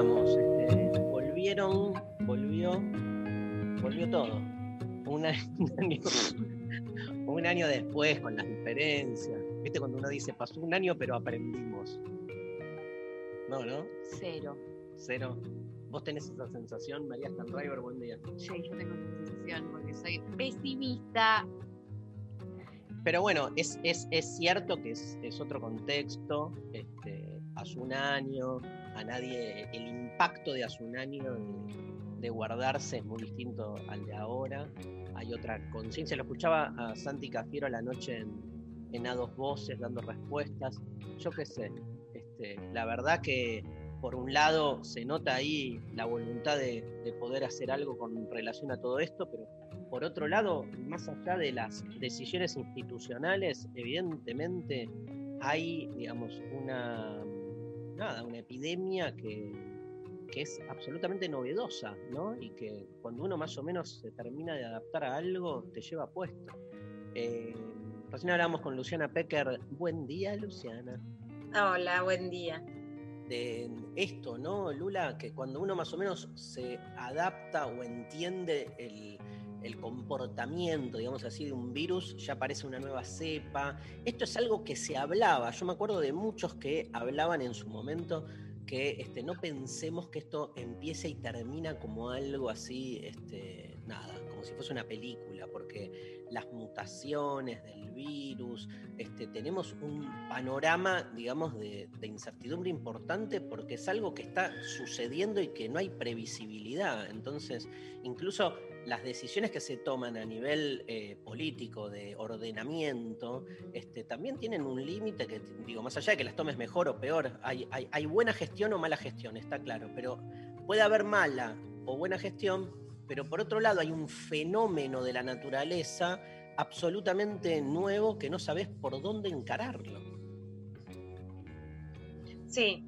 estamos. este, volvieron, volvió, volvió todo. Un año, un año- un año después, con las diferencias. ¿Viste cuando uno dice, pasó un año, pero aprendimos? No, ¿no? Cero. Cero. ¿Vos tenés esa sensación, María Stanriver? Buen día. Sí, yo tengo esa sensación porque soy pesimista. Pero bueno, es, es, es cierto que es, es otro contexto. Este, hace un año, a nadie, el impacto de hace un año de, guardarse es muy distinto al de ahora. Hay otra conciencia. Lo escuchaba a Santi Cafiero la noche en, en A Dos Voces dando respuestas. Yo qué sé. Este, la verdad que por un lado se nota ahí la voluntad de, de poder hacer algo con relación a todo esto, pero por otro lado, más allá de las decisiones institucionales, evidentemente hay, digamos, una, nada, una epidemia que, que es absolutamente novedosa, ¿no? Y que cuando uno más o menos se termina de adaptar a algo, te lleva puesto. Eh, recién hablamos con Luciana Pecker. Buen día, Luciana. Hola, buen día. De esto, ¿no, Lula? Que cuando uno más o menos se adapta o entiende el, el comportamiento, digamos así, de un virus, ya aparece una nueva cepa. Esto es algo que se hablaba. Yo me acuerdo de muchos que hablaban en su momento que este, no pensemos que esto empiece y termina como algo así, este, nada, como si fuese una película, porque las mutaciones del virus, este, tenemos un panorama, digamos, de, de incertidumbre importante porque es algo que está sucediendo y que no hay previsibilidad. Entonces, incluso las decisiones que se toman a nivel eh, político de ordenamiento este, también tienen un límite que, digo, más allá de que las tomes mejor o peor, hay, hay, hay buena gestión o mala gestión, está claro, pero puede haber mala o buena gestión, pero por otro lado hay un fenómeno de la naturaleza absolutamente nuevo que no sabes por dónde encararlo. Sí,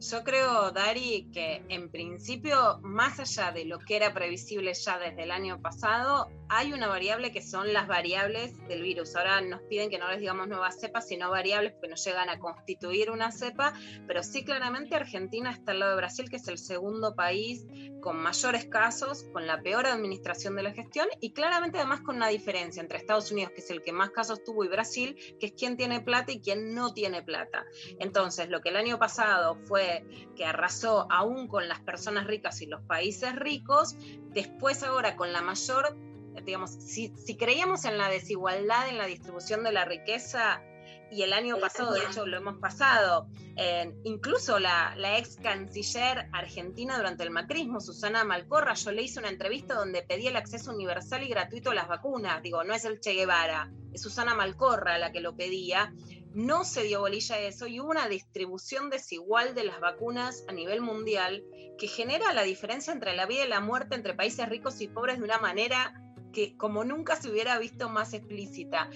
yo creo, Dari, que en principio, más allá de lo que era previsible ya desde el año pasado, hay una variable que son las variables del virus. Ahora nos piden que no les digamos nuevas cepas, sino variables porque no llegan a constituir una cepa, pero sí claramente Argentina está al lado de Brasil, que es el segundo país con mayores casos, con la peor administración de la gestión y claramente además con una diferencia entre Estados Unidos, que es el que más casos tuvo, y Brasil, que es quien tiene plata y quien no tiene plata. Entonces, lo que el año pasado fue que arrasó aún con las personas ricas y los países ricos, después ahora con la mayor, digamos, si, si creíamos en la desigualdad en la distribución de la riqueza, y el año pasado, de hecho, lo hemos pasado. Eh, incluso la, la, ex canciller argentina durante el macrismo, Susana Malcorra, yo le hice una entrevista donde pedía el acceso universal y gratuito a las vacunas. Digo, no es el Che Guevara, es Susana Malcorra la que lo pedía. No se dio bolilla a eso y hubo una distribución desigual de las vacunas a nivel mundial que genera la diferencia entre la vida y la muerte entre países ricos y pobres de una manera que como nunca se hubiera visto más explícita.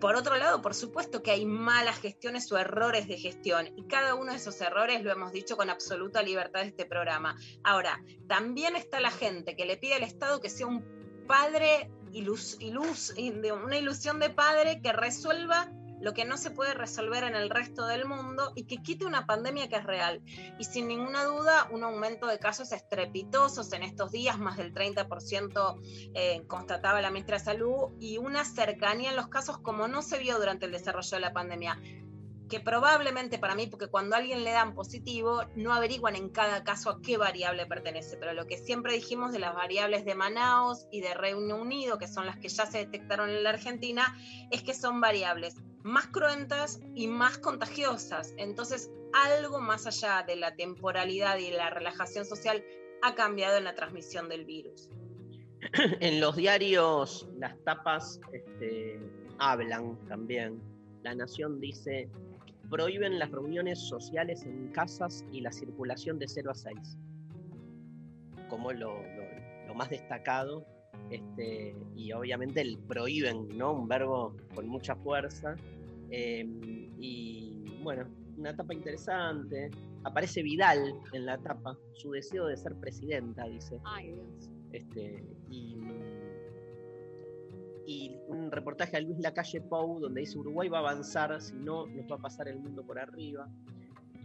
Por otro lado, por supuesto que hay malas gestiones o errores de gestión y cada uno de esos errores lo hemos dicho con absoluta libertad de este programa. Ahora, también está la gente que le pide al Estado que sea un padre, ilus, ilus, una ilusión de padre que resuelva lo que no se puede resolver en el resto del mundo y que quite una pandemia que es real. Y sin ninguna duda, un aumento de casos estrepitosos en estos días, más del 30% eh, constataba la ministra de Salud, y una cercanía en los casos como no se vio durante el desarrollo de la pandemia. que probablemente para mí, porque cuando a alguien le dan positivo, no averiguan en cada caso a qué variable pertenece, pero lo que siempre dijimos de las variables de Manaus y de Reino Unido, que son las que ya se detectaron en la Argentina, es que son variables más cruentas y más contagiosas. Entonces, algo más allá de la temporalidad y la relajación social ha cambiado en la transmisión del virus. En los diarios las tapas este, hablan también. La Nación dice, prohíben las reuniones sociales en casas y la circulación de 0 a 6. Como lo más destacado. Este, y obviamente el prohíben, ¿no? Un verbo con mucha fuerza. Eh, y bueno, una etapa interesante. Aparece Vidal en la tapa, su deseo de ser presidenta, dice. Ay, Dios. Este, y, y un reportaje a Luis Lacalle Pou donde dice Uruguay va a avanzar, si no nos va a pasar el mundo por arriba.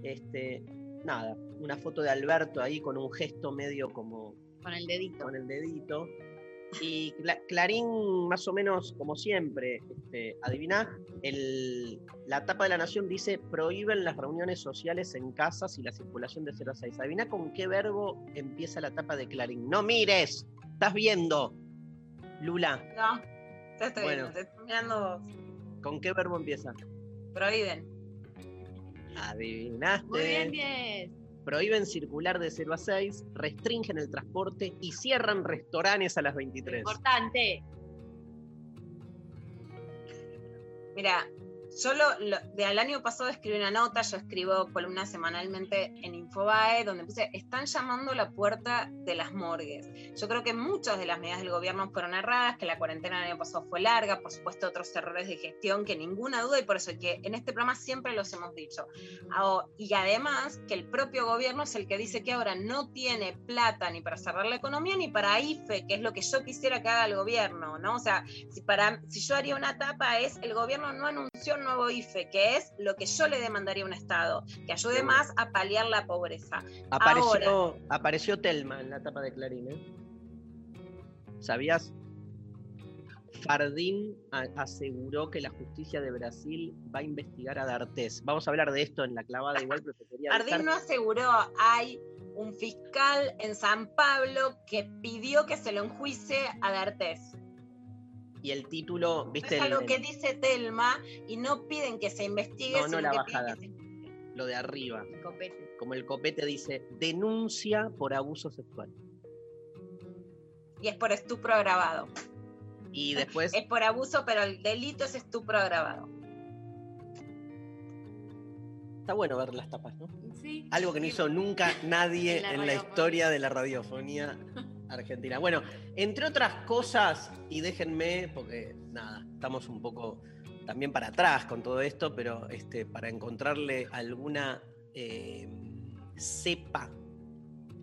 Este, nada, una foto de Alberto ahí con un gesto medio como Con el dedito. con el dedito. Y Cla- Clarín, más o menos como siempre, este, adiviná, el- la tapa de la Nación dice prohíben las reuniones sociales en casas y la circulación de 0 a 6. Adiviná con qué verbo empieza la tapa de Clarín. No mires, estás viendo, Lula. No, te estoy Bueno. viendo, te estoy mirando vos. ¿Con qué verbo empieza? Prohíben. Adivinaste. Muy bien, 10. Prohíben circular de 0 a 6, restringen el transporte y cierran restaurantes a las 23. Importante. Mira, yo lo, lo- de al año pasado escribí una nota, yo escribo columnas semanalmente en Infobae, donde puse, están llamando la puerta de las morgues. Yo creo que muchas de las medidas del gobierno fueron erradas, que la cuarentena el año pasado fue larga, por supuesto otros errores de gestión, que ninguna duda, y por eso que en este programa siempre los hemos dicho. Y además que el propio gobierno es el que dice que ahora no tiene plata ni para cerrar la economía ni para IFE, que es lo que yo quisiera que haga el gobierno, ¿no? O sea, si, para, si yo haría una tapa es el gobierno no anunció un nuevo IFE, que es lo que yo le demandaría a un Estado, que ayude más a paliar la pobreza. Apareció, apareció Telma en la tapa de Clarín, ¿eh? ¿Sabías? Fardín aseguró que la justicia de Brasil va a investigar a D'Artés. Vamos a hablar de esto en la clavada igual, pero te quería avisar. Ardín no aseguró, hay un fiscal en San Pablo que pidió que se lo enjuicie a D'Artés. Y el título, ¿viste? Es el- algo que dice Telma y no piden que se investigue, No, no sino la que bajada. que lo de arriba. Copete. Como el copete dice, denuncia por abuso sexual. Y es por estupro agravado. Y después, Es por abuso, pero el delito es estupro agravado. está bueno ver las tapas, ¿no? Sí. Algo que no hizo nunca nadie En la en la historia de la radiofonía argentina. Bueno, entre otras cosas, y déjenme, porque nada, estamos un poco también para atrás con todo esto, pero este, para encontrarle alguna eh, cepa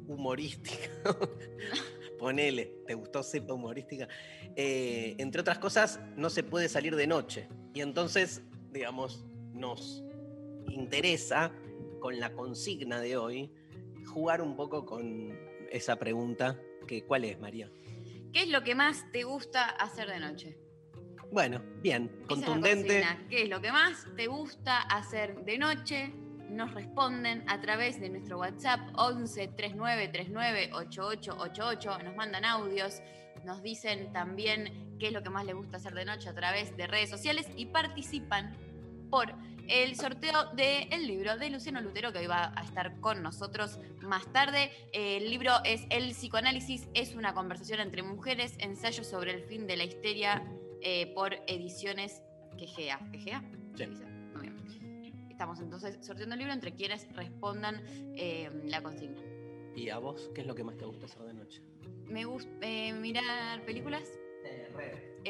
humorística, ponele, ¿te gustó cepa humorística? Eh, entre otras cosas, no se puede salir de noche. Y entonces, digamos, nos interesa con la consigna de hoy jugar un poco con esa pregunta que ¿cuál es, María? ¿Qué es lo que más te gusta hacer de noche? Bueno, bien, es contundente. ¿Qué es lo que más te gusta hacer de noche? Nos responden a través de nuestro WhatsApp 11 39 39 8888. Nos mandan audios, nos dicen también qué es lo que más les gusta hacer de noche a través de redes sociales y participan por el sorteo del libro de Luciano Lutero que hoy va a estar con nosotros más tarde. El libro es El psicoanálisis es una conversación entre mujeres, ensayo sobre el fin de la histeria eh, por ediciones Quejea. ¿Quejea? Sí. Muy bien. Estamos entonces sorteando el libro entre quienes respondan eh, la consigna. ¿Y a vos qué es lo que más te gusta hacer de noche? Me gusta eh, mirar películas,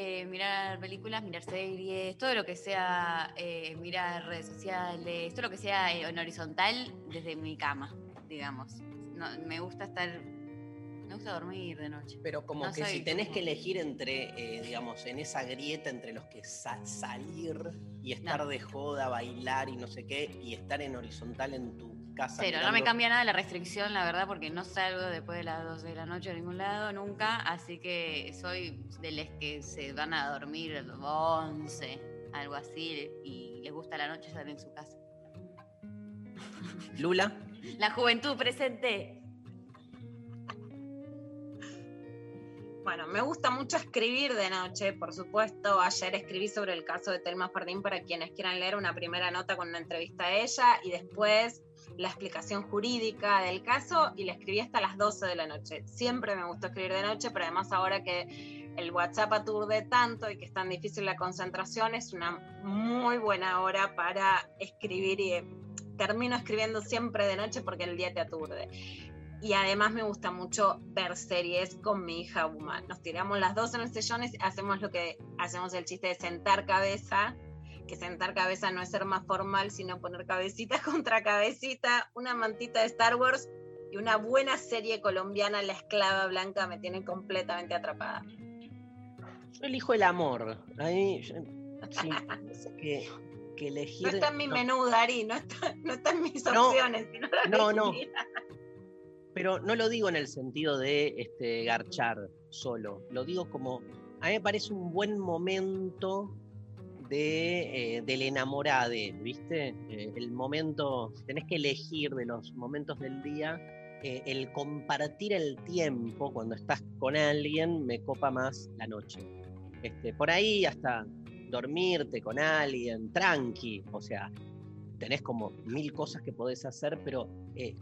eh, mirar películas, mirar series, todo lo que sea eh, mirar redes sociales, todo lo que sea eh, en horizontal desde mi cama, digamos. No, me gusta estar, me gusta dormir de noche. Pero como No que soy si tenés como- que elegir entre, digamos, en esa grieta entre los que sa- salir y estar No. de joda, bailar y no sé qué, y estar en horizontal en tu casa. Cero, no me cambia nada la restricción, la verdad, porque no salgo después de las 12 de la noche a ningún lado, nunca, así que soy de los que se van a dormir 11, algo así, y les gusta la noche estar en su casa. Lula. La juventud presente. Bueno, me gusta mucho escribir de noche, por supuesto. Ayer escribí sobre el caso de Telma Fardín para quienes quieran leer una primera nota con una entrevista a ella y después la explicación jurídica del caso y la escribí hasta las 12 de la noche. Siempre me gustó escribir de noche, pero además ahora que el WhatsApp aturde tanto y que es tan difícil la concentración, es una muy buena hora para escribir y termino escribiendo siempre de noche porque el día te aturde y además me gusta mucho ver series con mi hija Uma. Nos tiramos las dos en los sillones, hacemos lo que hacemos el chiste de sentar cabeza, que sentar cabeza no es ser más formal, sino poner cabecita contra cabecita, una mantita de Star Wars y una buena serie colombiana, La Esclava Blanca, me tiene completamente atrapada. Yo elijo el amor. Ahí, yo- sí, que, que elegir. No está en mi no. menú, Dari, no está, no está en mis No, opciones. no, no, pero no lo digo en el sentido de este, garchar solo, lo digo como, a mí me parece un buen momento de, eh, del enamorade, ¿viste? Eh, el momento, tenés que elegir de los momentos del día, eh, el compartir el tiempo cuando estás con alguien me copa más la noche. Este, por ahí hasta dormirte con alguien, tranqui, o sea, tenés como mil cosas que podés hacer, pero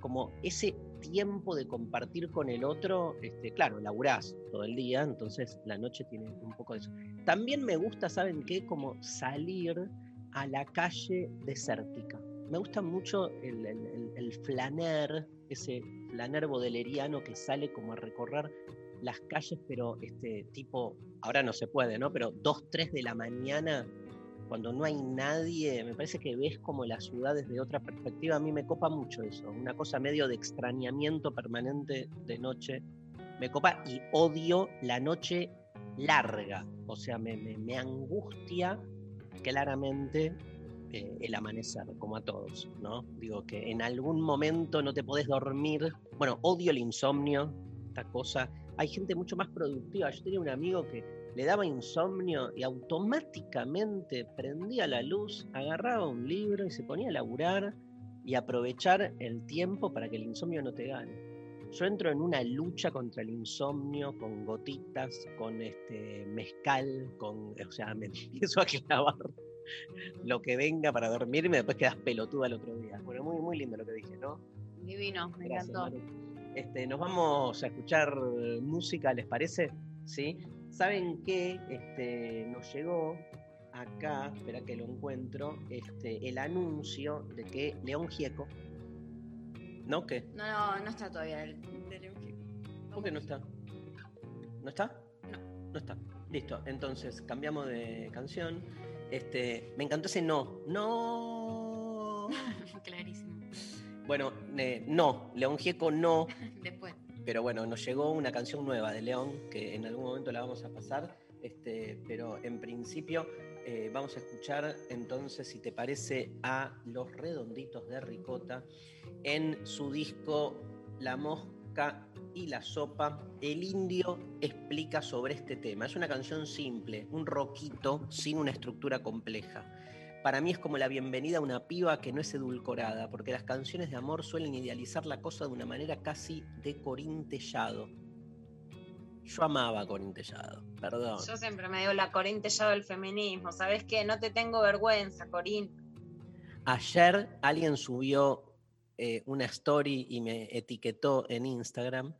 como ese tiempo de compartir con el otro, este, claro, laburás todo el día, entonces la noche tiene un poco de eso. También me gusta, ¿saben qué? Como salir a la calle desértica. Me gusta mucho el, el, flaner, ese flaner bodeleriano que sale como a recorrer las calles, pero este tipo, ahora no se puede, ¿no? Pero 2, 3 de la mañana cuando no hay nadie, me parece que ves como la ciudad desde otra perspectiva. A mí me copa mucho eso, una cosa medio de extrañamiento permanente de noche. Me copa y odio la noche larga, o sea, me, angustia claramente eh, el amanecer, como a todos, ¿no? Digo que en algún momento no te podés dormir. Bueno, odio el insomnio, esta cosa. Hay gente mucho más productiva. Yo tenía un amigo que le daba insomnio y automáticamente prendía la luz, agarraba un libro y se ponía a laburar y aprovechar el tiempo para que el insomnio no te gane. Yo entro en una lucha contra el insomnio con gotitas, con este mezcal, con, o sea, me empiezo a clavar lo que venga para dormirme, después quedas pelotuda el otro día. Bueno, muy, muy lindo lo que dije, ¿no? Divino, me Gracias, encantó. Maru. Este, nos vamos a escuchar música, ¿les parece? ¿Sí? ¿Saben qué? Este, nos llegó acá, espera que lo encuentro, este, el anuncio de que León Gieco, ¿no? ¿Qué? No, no, no está todavía el, del- ¿Por qué no está? ¿No está? No. No está. Listo, entonces cambiamos de canción. Este, me encantó ese no. No. Clarísimo. Bueno, eh, no, León Gieco no. Después. Pero bueno, nos llegó una canción nueva de León que en algún momento la vamos a pasar. Este, pero en principio eh, vamos a escuchar entonces, si te parece, a Los Redonditos de Ricota en su disco La Mosca y la Sopa. El indio explica sobre este tema. Es una canción simple, un roquito sin una estructura compleja. Para mí es como la bienvenida a una piba que no es edulcorada, porque las canciones de amor suelen idealizar la cosa de una manera casi de corintellado. Yo amaba Corintellado, perdón. Yo siempre me digo la corintellado del feminismo. ¿Sabes qué? No te tengo vergüenza, Corín. Ayer alguien subió eh, una story y me etiquetó en Instagram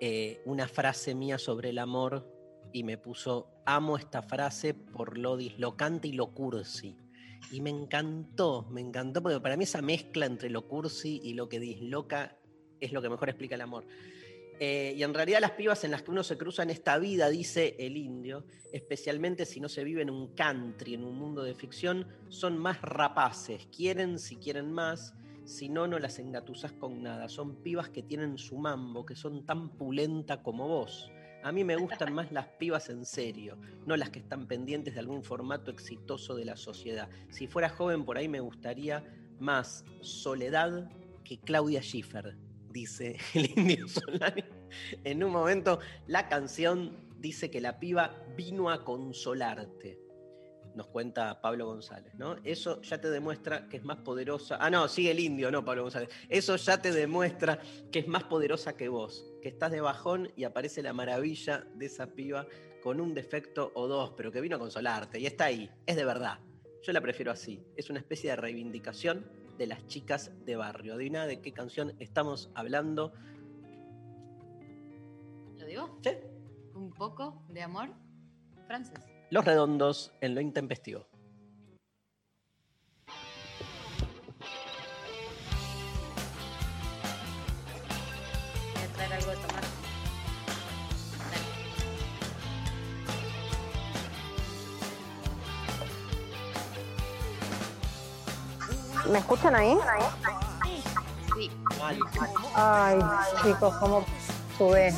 eh, una frase mía sobre el amor y me puso, amo esta frase por lo dislocante y lo cursi. Y me encantó, me encantó, porque para mí esa mezcla entre lo cursi y lo que disloca es lo que mejor explica el amor. Eh, y en realidad las pibas en las que uno se cruza en esta vida, dice el indio, especialmente si no se vive en un country, en un mundo de ficción, son más rapaces, quieren si quieren más, si no, no las engatusas con nada. Son pibas que tienen su mambo, que son tan pulenta como vos. A mí me gustan más las pibas en serio, no las que están pendientes de algún formato exitoso de la sociedad. Si fuera joven por ahí me gustaría más Soledad que Claudia Schiffer, dice el indio Solari. En un momento la canción dice que la piba vino a consolarte. Nos cuenta Pablo González, ¿no? Eso ya te demuestra que es más poderosa. Ah, no, sigue el indio, no Pablo González. Eso ya te demuestra que es más poderosa que vos, que estás de bajón y aparece la maravilla de esa piba con un defecto o dos, pero que vino a consolarte y está ahí, es de verdad. Yo la prefiero así, es una especie de reivindicación de las chicas de barrio. Adivina de qué canción estamos hablando. ¿Lo digo? ¿Sí? Un poco de amor francés. Los redondos en lo intempestivo. Voy a traer algo de tomar. Dale. ¿Me escuchan ahí? Sí. Ay, chicos, ¿cómo sube?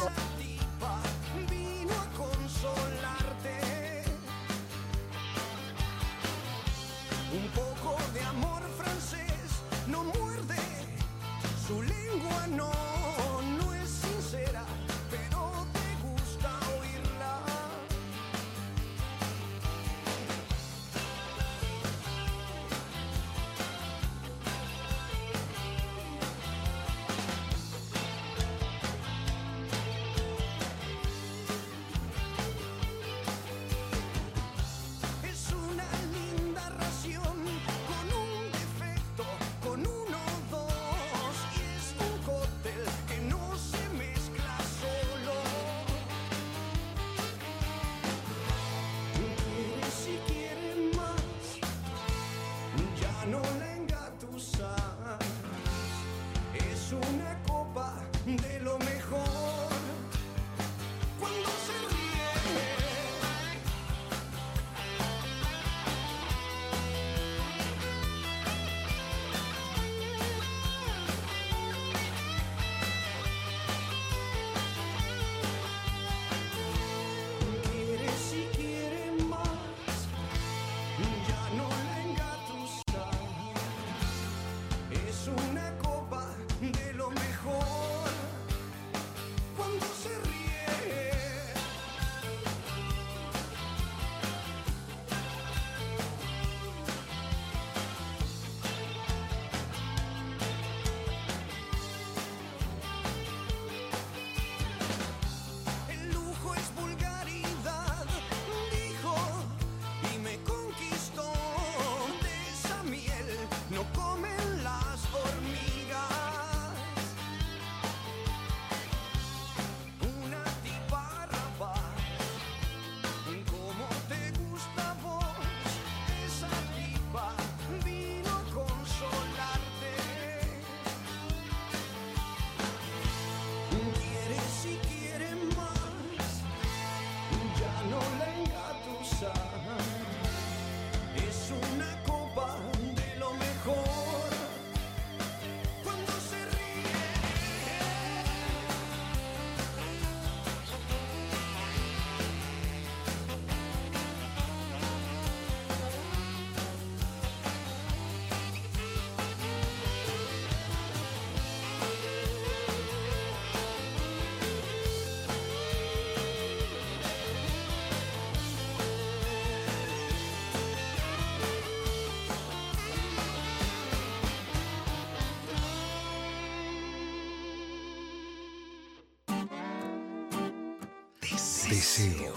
Deseo,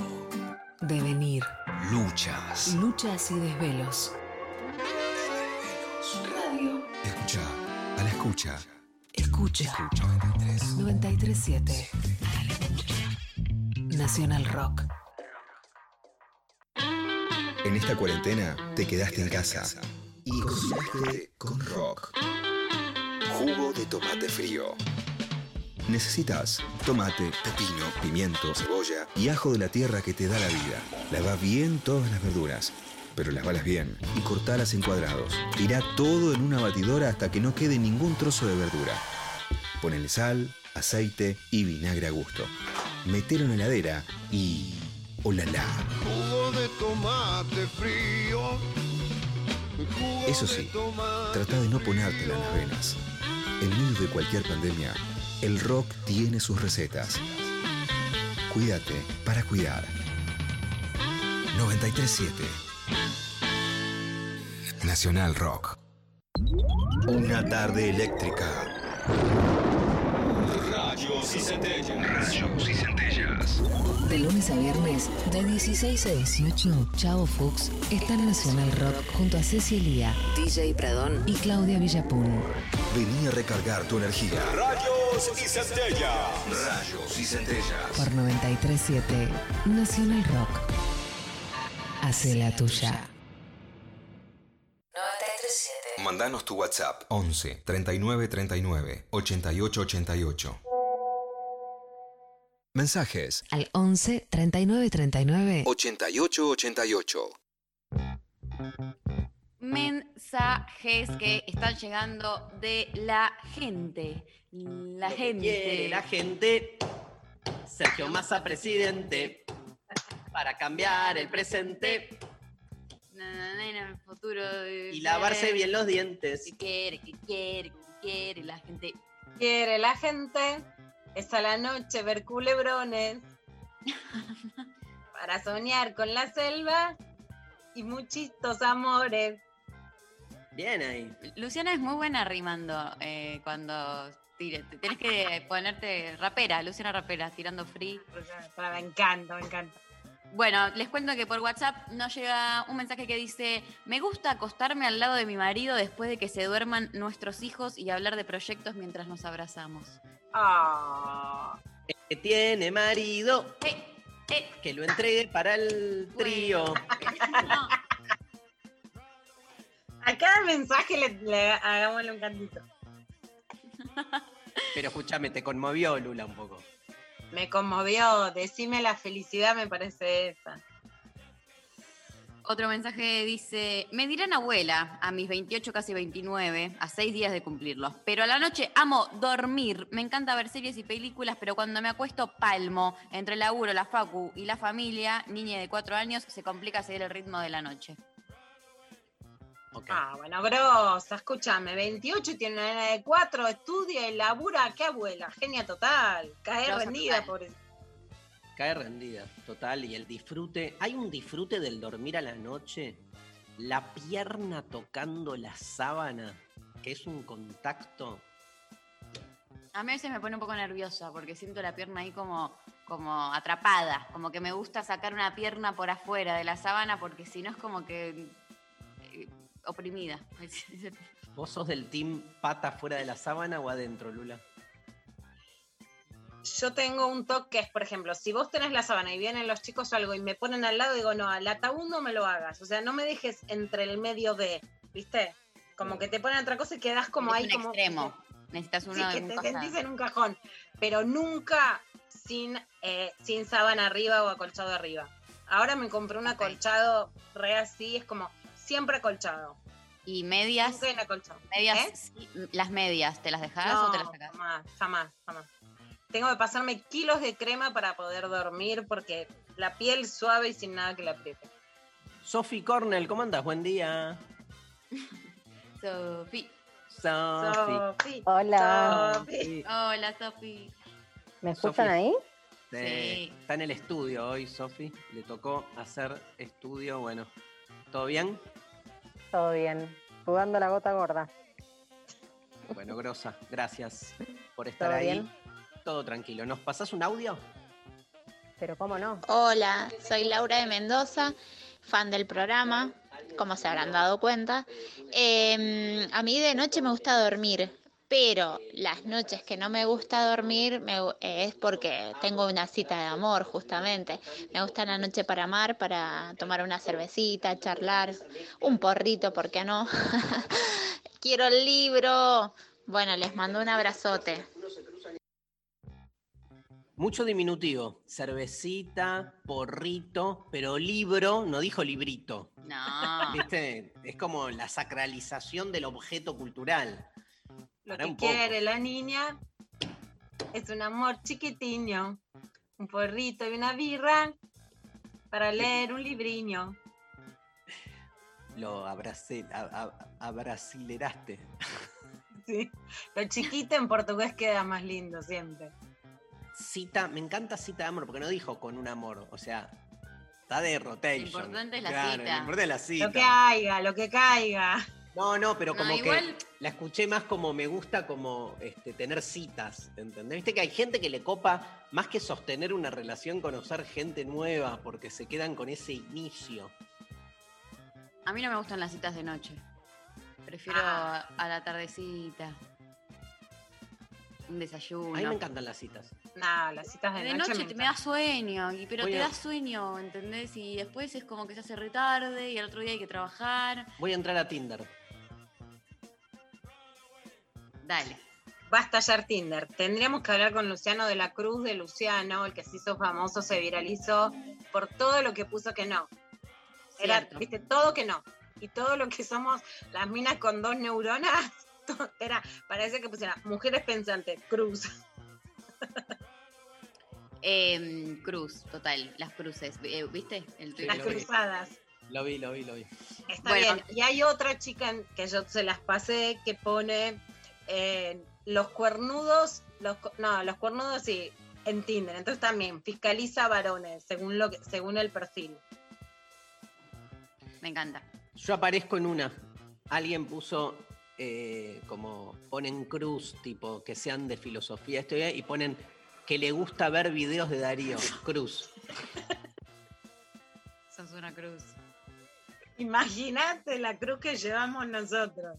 Devenir, luchas. luchas y desvelos. Radio. Escucha, a la escucha. Escucha. Escucha 93. 937. Nacional Rock. En esta cuarentena te quedaste en casa y cocinaste con rock. Jugo de tomate frío. Necesitas tomate, pepino, pimiento, cebolla y ajo de la tierra que te da la vida. Lava bien todas las verduras, pero lavalas bien y cortalas en cuadrados. Tira todo en una batidora hasta que no quede ningún trozo de verdura. Ponele sal, aceite y vinagre a gusto. Metelo en la heladera y... ¡Olala! Jugo de tomate frío. Jugo Eso sí, trata de no ponértela en las venas. En medio de cualquier pandemia, el rock tiene sus recetas. Cuídate para cuidar. 937 Nacional Rock. Una tarde eléctrica. Rayos y centellas. Rayos y centellas. De lunes a viernes, de 16 a 18, Chavo Fuchs está en Nacional Rock junto a Cecilia, DJ Pradón y Claudia Villapun. Vení a recargar tu energía. Rayos y centellas. Rayos y centellas. Por 937 Nacional Rock. Hace la tuya. 937. Mandanos tu WhatsApp 11 39 39 88 88. Mensajes Al 11 39 39 88 88. Mensajes que están llegando de la gente. La Lo que gente. quiere la gente. Sergio Massa, presidente. Para cambiar el presente na, na, na, el futuro. y lavarse bien los dientes. ¿Qué quiere? ¿Qué quiere? ¿Qué quiere la gente? Quiere la gente, es a la noche ver culebrones, para soñar con la selva y muchitos amores. Bien ahí. Luciana es muy buena rimando eh, cuando tire. te- Tenés que ponerte rapera, Luciana rapera, tirando free. Para- Me encanta, me encanta. Bueno, les cuento que por WhatsApp nos llega un mensaje que dice, me gusta acostarme al lado de mi marido después de que se duerman nuestros hijos y hablar de proyectos mientras nos abrazamos. Ah, Que tiene marido. Eh, eh, Que lo entregue para el trío. no, a cada mensaje le, le hagámosle un cantito. Pero escúchame, te conmovió Lula un poco. Me conmovió, decime la felicidad me parece esa. Otro mensaje dice, me dirán abuela a mis 28, casi 29, a seis días de cumplirlos, pero a la noche amo dormir, me encanta ver series y películas, pero cuando me acuesto palmo, entre el laburo, la facu y la familia, niña de cuatro años, se complica seguir el ritmo de la noche. Ah, bueno, grosa, escúchame, 28 y tiene una nena de 4, estudia y labura, qué abuela, genia total, cae Grosa rendida por Cae rendida, total. Y el disfrute. Hay un disfrute del dormir a la noche. La pierna tocando la sábana, que es un contacto. A mí a veces me pone un poco nerviosa porque siento la pierna ahí como, como atrapada, como que me gusta sacar una pierna por afuera de la sábana porque si no es como que oprimida. ¿Vos sos del team pata fuera de la sábana o adentro, Lula? Yo tengo un toque que es, por ejemplo, si vos tenés la sábana y vienen los chicos o algo y me ponen al lado, digo, no, al ataúd no me lo hagas. O sea, no me dejes entre el medio de, ¿viste? Como que te ponen otra cosa y quedás como Es ahí un como. extremo. Necesitas Sí, uno que en un te sentís en un cajón. Pero nunca sin, eh, sin sábana arriba o acolchado arriba. Ahora me compré un acolchado re así, es como siempre acolchado. Y medias, Nunca en acolchado. medias ¿Eh? las medias, ¿te las dejás No, o te las sacás? jamás, jamás, jamás. Tengo que pasarme kilos de crema para poder dormir porque la piel suave y sin nada que la apriete. Sofi Cornell, ¿cómo andas? Buen día. Sofi. Sofi. Hola. Hola, Sofi. ¿Me escuchan ahí? Sí. Está en el estudio hoy, Sofi. Le tocó hacer estudio. Bueno, ¿todo bien? Todo bien. Jugando la gota gorda. Bueno, Grosa, gracias por estar ¿Todo ahí. bien? Todo tranquilo. ¿Nos pasás un audio? Pero cómo no. Hola, soy Laura de Mendoza, fan del programa, como se habrán dado cuenta. Eh, a mí de noche me gusta dormir, pero las noches que no me gusta dormir me eh, es porque tengo una cita de amor, justamente. Me gusta la noche para amar, para tomar una cervecita, charlar, un porrito, ¿por qué no? Quiero el libro. Bueno, les mando un abrazote. Mucho diminutivo. Cervecita, porrito, pero libro, no dijo librito. No. ¿Viste? Es como la sacralización del objeto cultural. Lo que quiere la niña es un amor chiquitiño, un porrito y una birra para leer un libriño. Lo abracé, abrasileraste. Sí. Lo chiquito en portugués queda más lindo siempre. Cita, me encanta cita de amor, porque no dijo con un amor. O sea, Está de rotation. Lo importante es la Claro, cita. Lo importante es la cita. Lo que caiga, lo que caiga. No, no, pero No, como igual- que la escuché más como me gusta como este, tener citas, ¿entendés? Viste que hay gente que le copa más que sostener una relación, conocer gente nueva, porque se quedan con ese inicio. A mí no me gustan las citas de noche. Prefiero Ah. a la tardecita. Un desayuno. A mí me encantan las citas. No, las citas de, de noche, noche me te me da sueño, y- pero Voy te a- da sueño, ¿entendés? Y después es como que se hace retarde y al otro día hay que trabajar. Voy a entrar a Tinder. Dale. Va a estallar Tinder. Tendríamos que hablar con Luciano de la Cruz, de Luciano, el que se hizo famoso, se viralizó por todo lo que puso que no. Era, Cierto. viste, todo que no. Y todo lo que somos las minas con dos neuronas, era, parece que pusiera mujeres pensantes, Cruz. Em, cruz, total, las cruces. Eh, ¿Viste? El Sí, Las lo vi. cruzadas. Lo vi, lo vi, lo vi. Está Bueno. bien. Y hay otra chica que yo se las pasé que pone eh, los cuernudos, los, no, los cuernudos sí, en Tinder. Entonces también fiscaliza varones según lo que, según el perfil. Me encanta. Yo aparezco en una. Alguien puso eh, como ponen cruz, tipo que sean de filosofía esto y ponen que le gusta ver videos de Darío. Cruz. Sos una cruz. Imagínate la cruz que llevamos nosotros.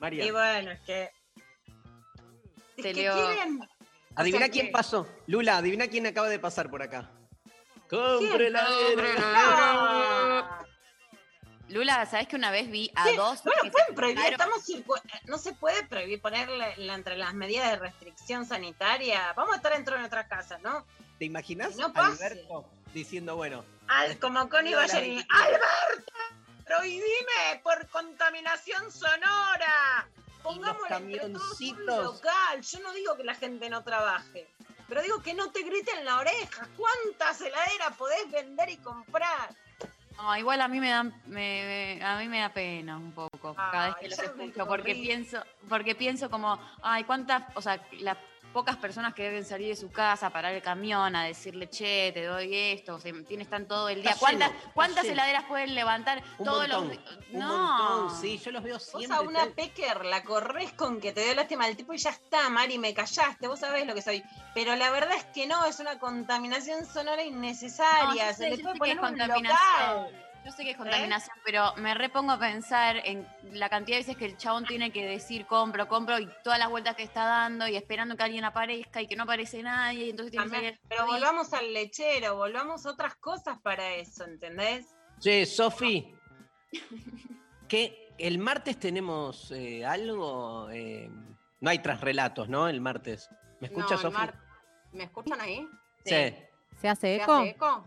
María. Y bueno, es que. Es Te que leo- quieren. Adivina sea quién que- pasó. Lula, adivina quién acaba de pasar por acá. Compre la Ah. Lula, ¿sabes que una vez vi a Sí, dos? No que lo se pueden prohibir, estamos circu- no se puede prohibir ponerle la- entre las medidas de restricción sanitaria. Vamos a estar dentro de nuestras casas, ¿no? ¿Te imaginas no. Alberto diciendo, bueno, Al, como Connie. Vicky. ¡Alberto! ¡Prohibime por contaminación sonora! Pongámosle entre todos un local. Yo no digo que la gente no trabaje, pero digo que no te griten en la oreja. ¿Cuántas heladeras podés vender y comprar? No, igual a mí me dan, me, me- a mí me da pena un poco cada vez que los escucho, porque pienso, porque pienso como, ay, cuántas, o sea, las pocas personas que deben salir de su casa a parar el camión, a decirle, che, te doy esto, o sea, tienes tan todo el día. Está ¿Cuántas, lleno, cuántas lleno. heladeras pueden levantar un todos montón, los un No. montón, sí, yo los veo Vos siempre. a una todo- pecker la corres con que te dio lástima al tipo y ya está, Mari, me callaste, vos sabés lo que soy. Pero la verdad es que no, es una contaminación sonora innecesaria. No, Se le puede poner un contaminación. local. Yo sé ¿Eh? que es contaminación, pero me repongo a pensar en la cantidad de veces que el chabón tiene que decir compro, compro y todas las vueltas que está dando y esperando que alguien aparezca y que no aparece nadie y entonces tiene que salir. pero volvamos al lechero, volvamos a otras cosas para eso, ¿entendés? Che, Sofi, que el martes tenemos eh, algo. eh, no hay trasrelatos, ¿no? El martes. ¿Me No, escuchas, el Sofi? mar- ¿Me escuchan ahí? Sí. ¿Se hace ¿Se eco? hace eco?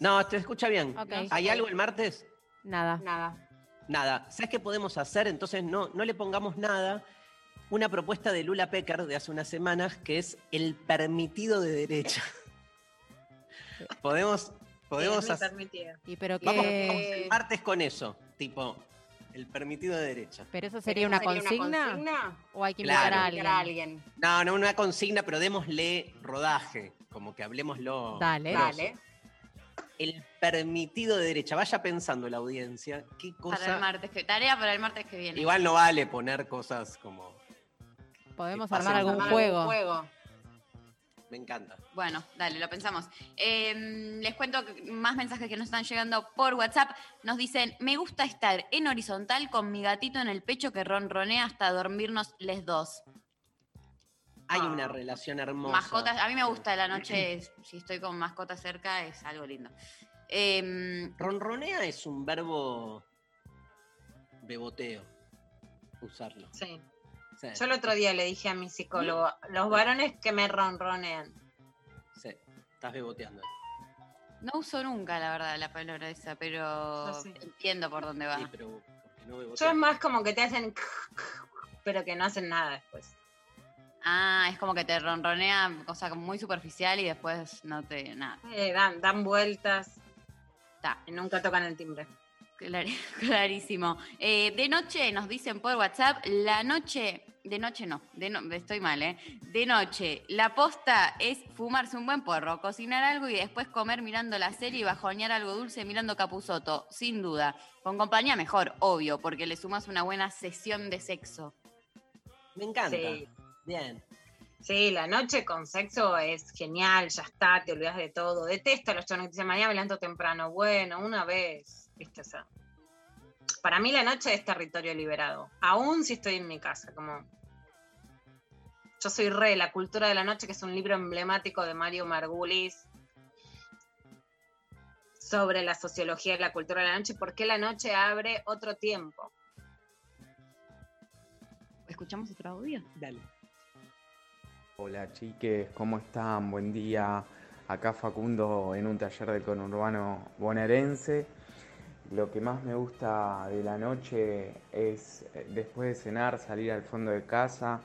No, te escucha bien. Ok. ¿Hay algo el martes? Nada. Nada. Nada. ¿Sabes qué podemos hacer? Entonces no, no le pongamos nada. Una propuesta de Lula Pecker de hace unas semanas que es el permitido de derecha. podemos podemos Sí, hacer-. ¿Y pero Vamos, qué? vamos el martes con eso. Tipo, el permitido de derecha. ¿Pero eso ¿Pero sería eso una sería consigna? consigna? ¿O hay que Claro. invitar a alguien? a alguien. No, no una consigna, pero démosle rodaje. Como que hablemoslo. Dale. grosso. Dale. El permitido de derecha. Vaya pensando la audiencia. ¿Qué Para el cosa? martes que, tarea para el martes que viene. Igual no vale poner cosas como. Podemos armar algún Armar juego. juego. Me encanta. Bueno, dale, lo pensamos. Eh, les cuento más mensajes que nos están llegando por WhatsApp. Nos dicen, me gusta estar en horizontal con mi gatito en el pecho que ronronea hasta dormirnos les dos. Hay Ah. una relación hermosa. Mascotas, a mí me gusta la noche, si estoy con mascotas cerca, es algo lindo. Eh, Ronronea es un verbo beboteo. Usarlo. Sí. Sí, Yo el otro día le dije a mi psicólogo, los varones que me ronronean. sí, estás beboteando. no uso nunca, la verdad, la palabra esa, pero sí. entiendo por dónde va. Sí, pero porque no Yo es más como que te hacen pero que no hacen nada después. Ah, es como que te ronronea, cosa muy superficial y después no te. Nada. Eh, dan, dan vueltas Está. y nunca tocan el timbre. Clar- clarísimo. Eh, de noche nos dicen por WhatsApp, la noche, de noche no, de no, estoy mal, ¿eh? De noche, la posta es fumarse un buen porro, cocinar algo y después comer mirando la serie y bajonear algo dulce mirando Capuzoto, sin duda. Con compañía mejor, obvio, porque le sumas una buena sesión de sexo. Me encanta. Sí. Bien. Sí, la noche con sexo es genial, ya está, te olvidas de todo. Detesto a los chavos que dicen mañana me levanto temprano. Bueno, una vez, ¿viste? O sea, para mí la noche es territorio liberado, aún si estoy en mi casa, como... Yo soy re, La cultura de la noche, que es un libro emblemático de Mario Margulis sobre la sociología de la cultura de la noche y por qué la noche abre otro tiempo. ¿Escuchamos otro audio? Dale. Hola chiques, ¿cómo están? Buen día. Acá Facundo en un taller del conurbano bonaerense. Lo que más me gusta de la noche es eh, después de cenar salir al fondo de casa,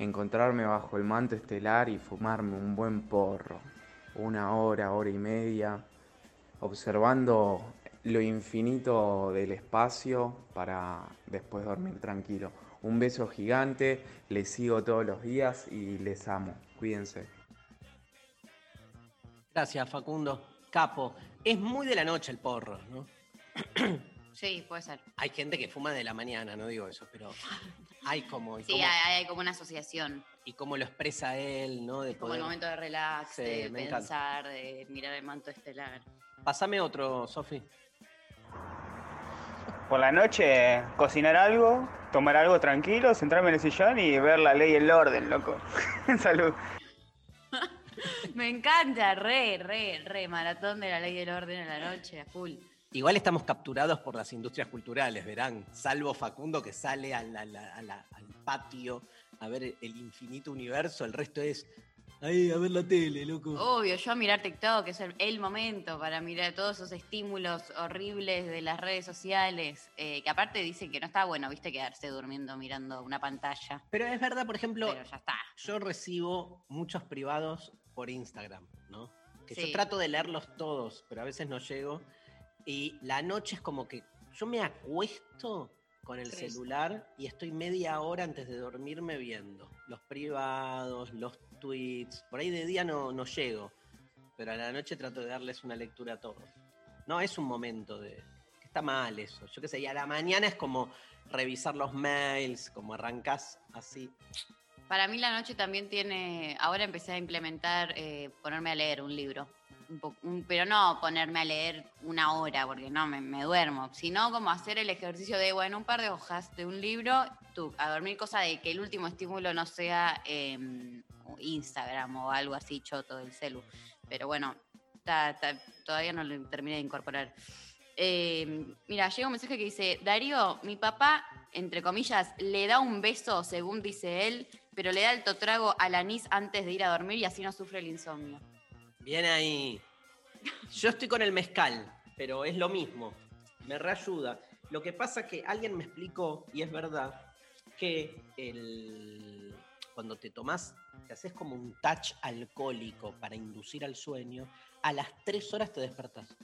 encontrarme bajo el manto estelar y fumarme un buen porro. Una hora, hora y media, observando lo infinito del espacio para después dormir tranquilo. Un beso gigante, les sigo todos los días y les amo. Cuídense. Gracias, Facundo. Capo. Es muy de la noche el porro, ¿no? Sí, puede ser. Hay gente que fuma de la mañana, no digo eso, pero hay como. Y Sí, hay, hay como una asociación. y cómo lo expresa él, ¿no? De Como el momento de relax, Sí, de encanta. pensar, de mirar el manto estelar. Pasame otro, Sofi. Por la noche, cocinar algo, tomar algo tranquilo, sentarme en el sillón y ver la ley y el orden, loco. Salud. Me encanta, re, re, re, maratón de la ley del orden en la noche, a full. Igual estamos capturados por las industrias culturales, verán. Salvo Facundo que sale a la- la- a la- al patio a ver el infinito universo, el resto es. Ahí, a ver la tele, loco. Obvio, yo a mirar TikTok, que es el, el momento para mirar todos esos estímulos horribles de las redes sociales, eh, que aparte dicen que no está bueno, viste, quedarse durmiendo mirando una pantalla. Pero es verdad, por ejemplo, Pero ya está. yo recibo muchos privados por Instagram, ¿no? Que yo trato de leerlos todos, pero a veces no llego. Y la noche es como que yo me acuesto con el Sí. celular y estoy media hora antes de dormirme viendo los privados, los tweets. Por ahí de día no, no llego, pero a la noche trato de darles una lectura a todos. No es un momento de... Está mal eso. Yo qué sé, y a la mañana es como revisar los mails, como arrancás así. Para mí la noche también tiene, ahora empecé a implementar eh, ponerme a leer un libro, pero no ponerme a leer una hora, porque no, me, duermo, sino como hacer el ejercicio de, bueno, un par de hojas de un libro, tú, a dormir, cosa de que el último estímulo no sea em, Instagram o algo así choto del celu. Pero bueno, todavía no lo terminé de incorporar. Eh, mira, llega un mensaje que dice, Darío, mi papá, entre comillas, le da un beso, según dice él, pero le da el totrago al anís antes de ir a dormir y así no sufre el insomnio. Bien ahí. Yo estoy con el mezcal, pero es lo mismo. Me reayuda. Lo que pasa que alguien me explicó, y es verdad, que el... cuando te tomás, te haces como un touch alcohólico para inducir al sueño, a las tres horas te despertás.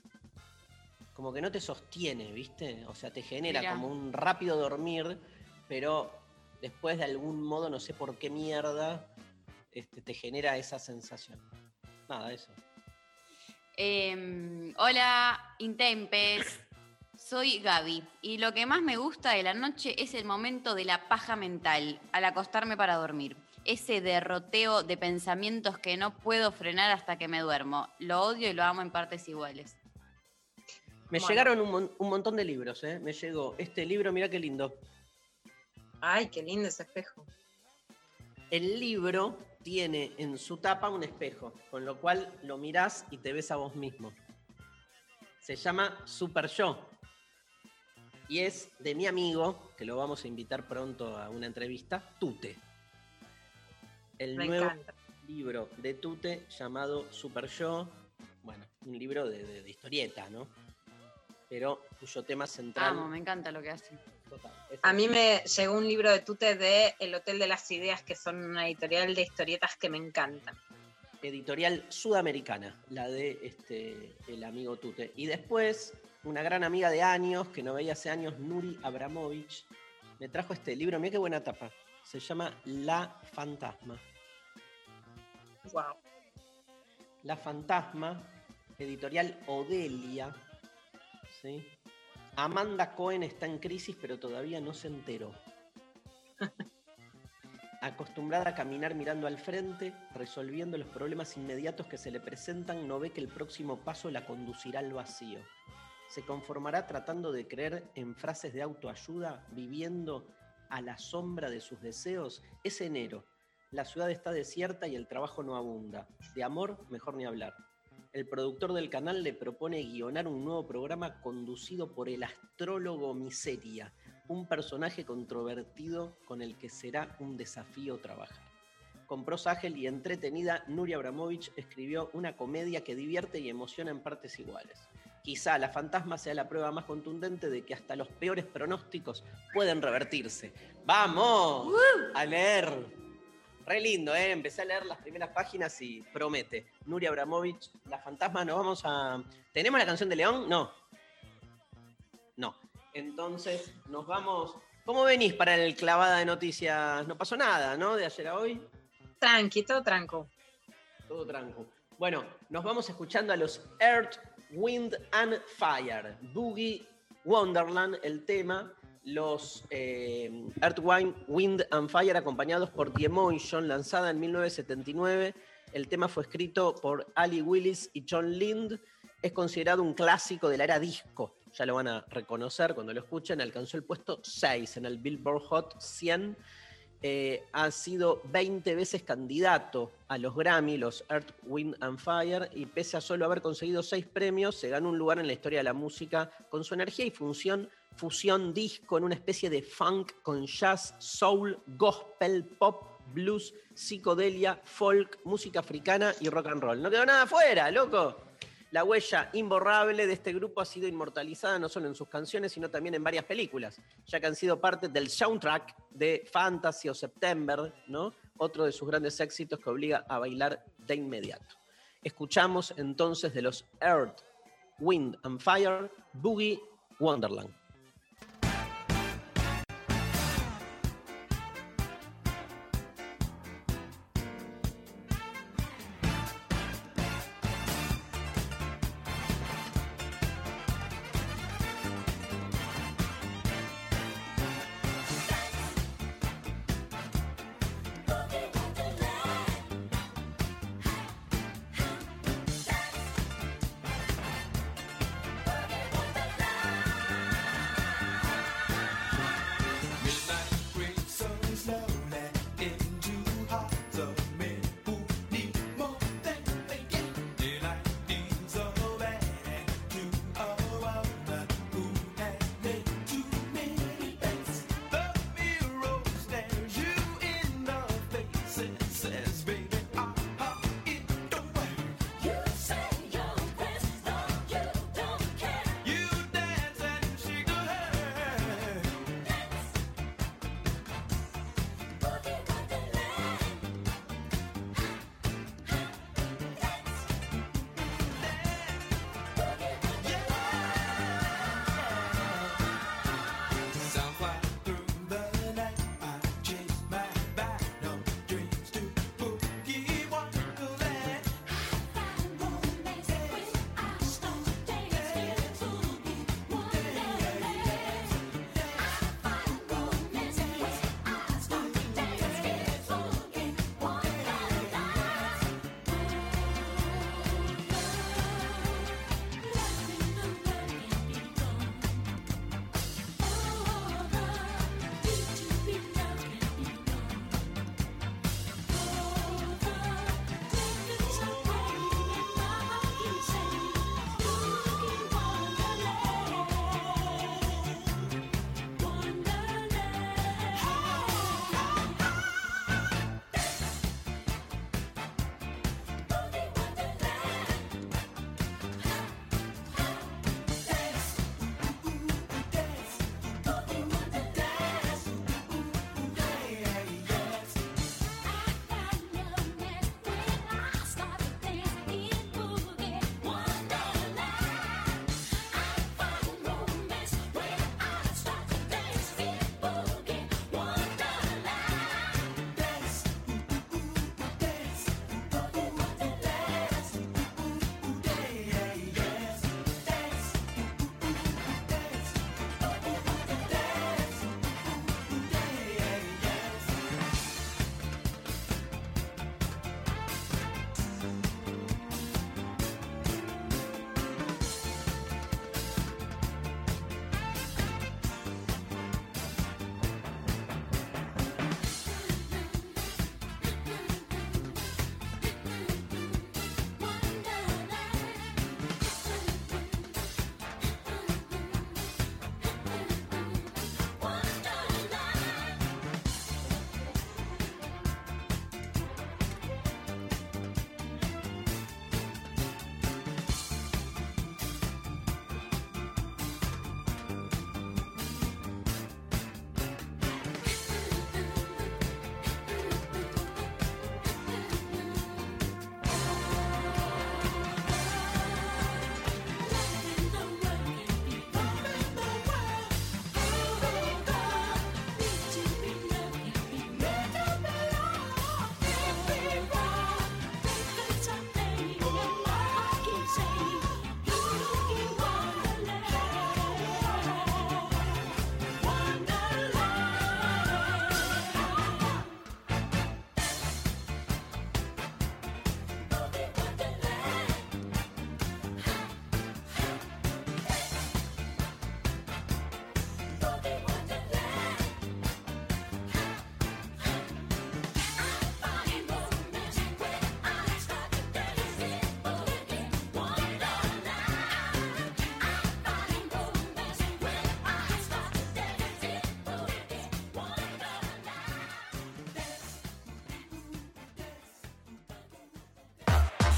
Como que no te sostiene, ¿viste? O sea, te genera Mirá. como un rápido dormir, pero después de algún modo, no sé por qué mierda, este, te genera esa sensación. Nada, eso. Eh, hola, Intempes. Soy Gaby y lo que más me gusta de la noche es el momento de la paja mental al acostarme para dormir. Ese derroteo de pensamientos que no puedo frenar hasta que me duermo. Lo odio y lo amo en partes iguales. Me Bueno. llegaron un, mon- un montón de libros, ¿eh? Me llegó este libro, mira qué lindo. Ay, qué lindo ese espejo. El libro tiene en su tapa un espejo, con lo cual lo mirás y te ves a vos mismo. Se llama Super Yo. Y es de mi amigo, que lo vamos a invitar pronto a una entrevista, Tute. El Me nuevo encanta. libro de Tute llamado Super Yo. Bueno, un libro de, de- de historieta, ¿no? Pero cuyo tema central. Amo, me encanta lo que hacen. Total, A mí me llegó un libro de Tute de El Hotel de las Ideas, que son una editorial de historietas que me encantan. editorial sudamericana, la de este el amigo Tute. Y después una gran amiga de años, que no veía hace años, Nuri Abramovich, me trajo este libro. Mira qué buena tapa. Se llama La Fantasma. Wow. La Fantasma, editorial Odelia. ¿Sí? Amanda Cohen está en crisis, pero todavía no se enteró. Acostumbrada a caminar mirando al frente, resolviendo los problemas inmediatos que se le presentan, no ve que el próximo paso la conducirá al vacío. Se conformará tratando de creer en frases de autoayuda, viviendo a la sombra de sus deseos. Es enero. La ciudad está desierta y el trabajo no abunda. De amor, mejor ni hablar. El productor del canal le propone guionar un nuevo programa conducido por el astrólogo Miseria, un personaje controvertido con el que será un desafío trabajar. Con prosa ágil y entretenida, Nuria Abramovich escribió una comedia que divierte y emociona en partes iguales. Quizá La Fantasma sea la prueba más contundente de que hasta los peores pronósticos pueden revertirse. ¡Vamos! A leer. Re lindo, ¿eh? Empecé a leer las primeras páginas y promete. Nuria Abramovich, La Fantasma, nos vamos a... ¿Tenemos la canción de León? No. No. Entonces, nos vamos... ¿Cómo venís para el clavada de noticias? No pasó nada, ¿no? De ayer a hoy. Tranqui, todo tranco. Todo tranco. Bueno, nos vamos escuchando a los Earth, Wind and Fire. Boogie Wonderland, el tema. Los eh, Wind, and Fire acompañados por The Emotion, lanzada en 1979. El tema fue escrito por Ali Willis y John Lind. Es considerado un clásico de la era disco. Ya lo van a reconocer cuando lo escuchen. Alcanzó el puesto 6 en el Billboard Hot 100 eh, ha sido 20 veces candidato a los Grammy, los Earth, Wind and Fire, y pese a solo haber conseguido seis premios, se ganó un lugar en la historia de la música con su energía y función, fusión disco en una especie de funk con jazz, soul, gospel, pop, blues, psicodelia, folk, música africana y rock and roll. No quedó nada afuera, loco. La huella imborrable de este grupo ha sido inmortalizada no solo en sus canciones, sino también en varias películas, ya que han sido parte del soundtrack de Fantasy o September, ¿no? Otro de sus grandes éxitos que obliga a bailar de inmediato. Escuchamos entonces de los Earth, Wind and Fire, Boogie Wonderland.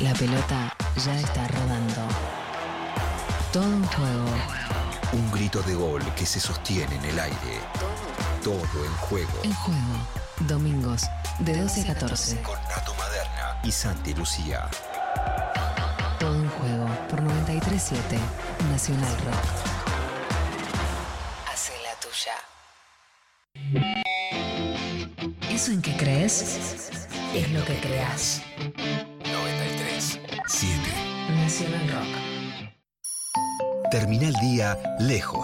La pelota ya está rodando. Todo un juego. Un grito de gol que se sostiene en el aire. Todo en juego. En juego. Domingos de 12 a 14. Con Nato Maderna y Santi Lucía. Todo un juego por 937 Nacional Rock.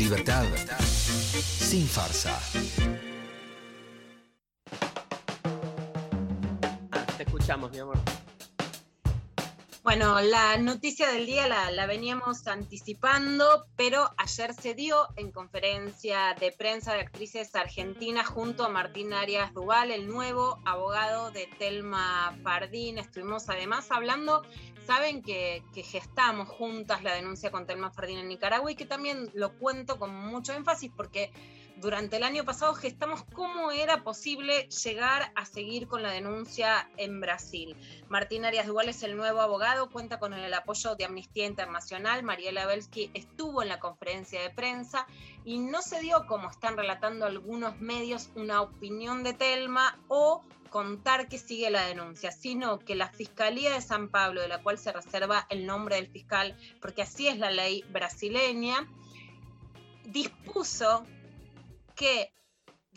Libertad. Sin farsa. Ah, te escuchamos, mi amor. Bueno, la noticia del día la, veníamos anticipando, pero ayer se dio en conferencia de prensa de actrices argentinas junto a Martín Arias Duval, el nuevo abogado de Telma Fardín. Estuvimos además hablando, saben que, que gestamos juntas la denuncia con Telma Fardín en Nicaragua y que también lo cuento con mucho énfasis porque durante el año pasado gestamos cómo era posible llegar a seguir con la denuncia en Brasil. Martín Arias Duval es el nuevo abogado, cuenta con el apoyo de Amnistía Internacional. Mariela Belsky estuvo en la conferencia de prensa y no se dio, como están relatando algunos medios, una opinión de Telma o contar que sigue la denuncia, sino que la Fiscalía de San Pablo, de la cual se reserva el nombre del fiscal, porque así es la ley brasileña, dispuso que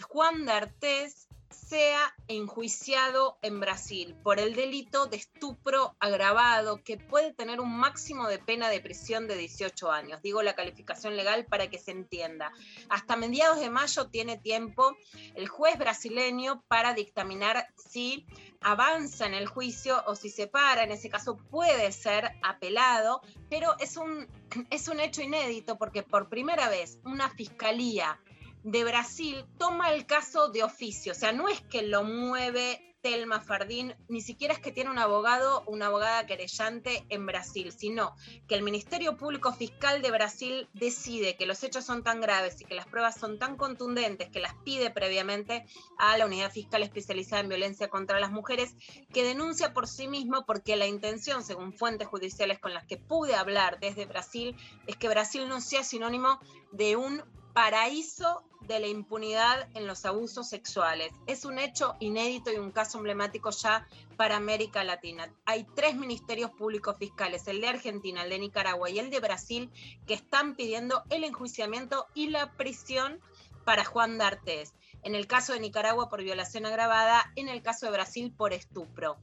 Juan D'Artés sea enjuiciado en Brasil por el delito de estupro agravado que puede tener un máximo de pena de prisión de 18 años. Digo la calificación legal para que se entienda. Hasta mediados de mayo tiene tiempo el juez brasileño para dictaminar si avanza en el juicio o si se para. En ese caso puede ser apelado, pero es un, es un hecho inédito porque por primera vez una fiscalía de Brasil toma el caso de oficio, o sea, no es que lo mueve Telma Fardín, ni siquiera es que tiene un abogado una abogada querellante en Brasil, sino que el Ministerio Público Fiscal de Brasil decide que los hechos son tan graves y que las pruebas son tan contundentes que las pide previamente a la Unidad Fiscal Especializada en Violencia contra las Mujeres, que denuncia por sí mismo porque la intención, según fuentes judiciales con las que pude hablar desde Brasil, es que Brasil no sea sinónimo de un paraíso de la impunidad en los abusos sexuales. Es un hecho inédito y un caso emblemático ya para América Latina. Hay tres ministerios públicos fiscales, el de Argentina, el de Nicaragua y el de Brasil, que están pidiendo el enjuiciamiento y la prisión para Juan D'Artés. En el caso de Nicaragua por violación agravada, en el caso de Brasil por estupro.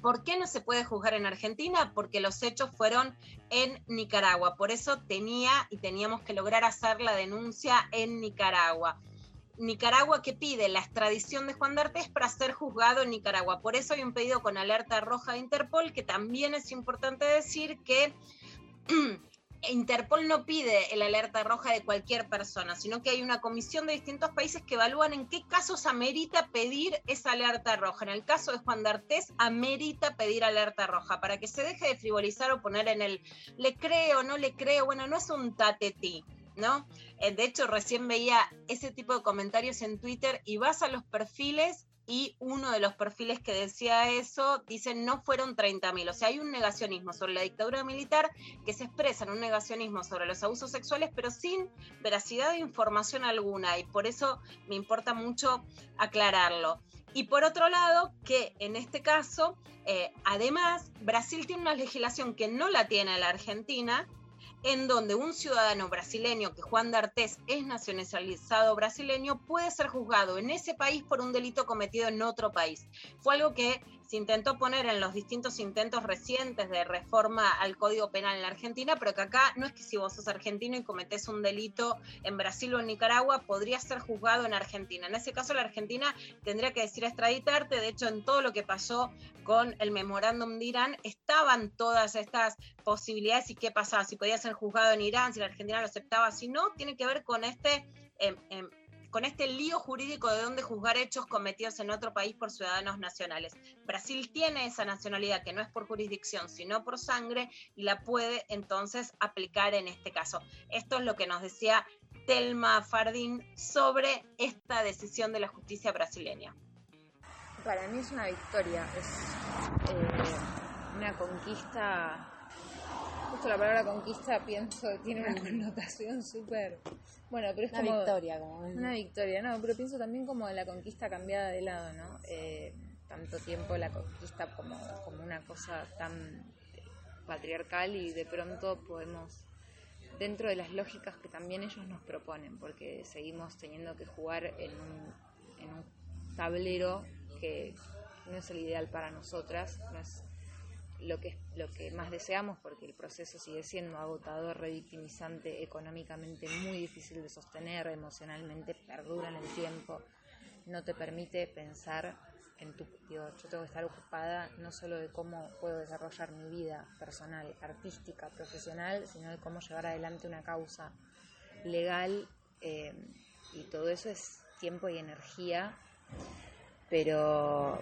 ¿Por qué no se puede juzgar en Argentina? Porque los hechos fueron en Nicaragua. Por eso tenía y teníamos que lograr hacer la denuncia en Nicaragua. Nicaragua que pide la extradición de Juan D'Artés para ser juzgado en Nicaragua. Por eso hay un pedido con alerta roja de Interpol, que también es importante decir que Interpol no pide el alerta roja de cualquier persona, sino que hay una comisión de distintos países que evalúan en qué casos amerita pedir esa alerta roja. En el caso de Juan D'Artés, amerita pedir alerta roja para que se deje de frivolizar o poner en el le creo, no le creo. Bueno, no es un tatetí. ¿No? Eh, De hecho, recién veía ese tipo de comentarios en Twitter y vas a los perfiles y uno de los perfiles que decía eso dice no fueron 30.000. O sea, hay un negacionismo sobre la dictadura militar que se expresa en un negacionismo sobre los abusos sexuales, pero sin veracidad de información alguna. Y por eso me importa mucho aclararlo. Y por otro lado, que en este caso, eh, además, Brasil tiene una legislación que no la tiene la Argentina, en donde un ciudadano brasileño, que Juan D'Artés es nacionalizado brasileño, puede ser juzgado en ese país por un delito cometido en otro país. Fue algo que se intentó poner en los distintos intentos recientes de reforma al Código Penal en la Argentina, pero que acá no es que si vos sos argentino y cometés un delito en Brasil o en Nicaragua, podría ser juzgado en Argentina. En ese caso, la Argentina tendría que decir extraditarte. De hecho, en todo lo que pasó con el memorándum de Irán, estaban todas estas posibilidades y qué pasaba, si podía ser juzgado en Irán, si la Argentina lo aceptaba, si no, tiene que ver con este... em, em, con este lío jurídico de dónde juzgar hechos cometidos en otro país por ciudadanos nacionales. Brasil tiene esa nacionalidad que no es por jurisdicción, sino por sangre, y la puede entonces aplicar en este caso. Esto es lo que nos decía Telma Fardín sobre esta decisión de la justicia brasileña. Para mí es una victoria, es eh, una conquista. Justo la palabra conquista pienso tiene una connotación súper. Bueno, pero es Una como. victoria, como es. Una victoria, no, pero pienso también como la conquista cambiada de lado, ¿no? Eh, tanto tiempo la conquista como, como una cosa tan patriarcal y de pronto podemos, dentro de las lógicas que también ellos nos proponen, porque seguimos teniendo que jugar en un, en un tablero que no es el ideal para nosotras, no es lo que, lo que más deseamos, porque el proceso sigue siendo agotador, revictimizante, económicamente muy difícil de sostener, emocionalmente perdura en el tiempo, no te permite pensar en tu... Digo, yo tengo que estar ocupada no solo de cómo puedo desarrollar mi vida personal, artística, profesional, sino de cómo llevar adelante una causa legal eh, y todo eso es tiempo y energía, pero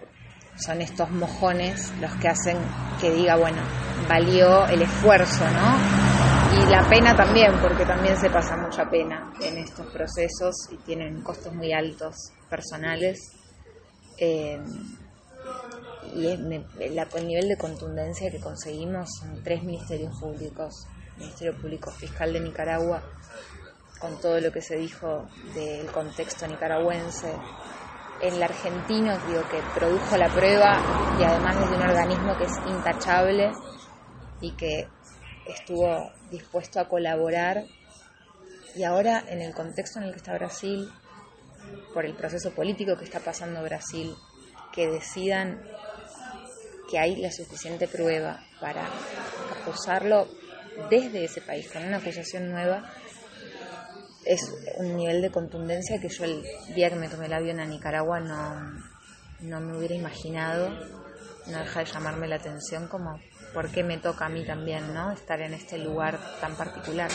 son estos mojones los que hacen que diga, bueno, valió el esfuerzo, ¿no? Y la pena también, porque también se pasa mucha pena en estos procesos y tienen costos muy altos personales. Eh, y la- el nivel de contundencia que conseguimos en tres ministerios públicos, Ministerio Público Fiscal de Nicaragua, con todo lo que se dijo del contexto nicaragüense, el argentino, digo, que produjo la prueba y además es un organismo que es intachable y que estuvo dispuesto a colaborar. Y ahora, en el contexto en el que está Brasil, por el proceso político que está pasando Brasil, que decidan que hay la suficiente prueba para acusarlo desde ese país con una acusación nueva, es un nivel de contundencia que yo el día que me tomé el avión a Nicaragua no, no me hubiera imaginado, no deja de llamarme la atención como por qué me toca a mí también, ¿no? Estar en este lugar tan particular.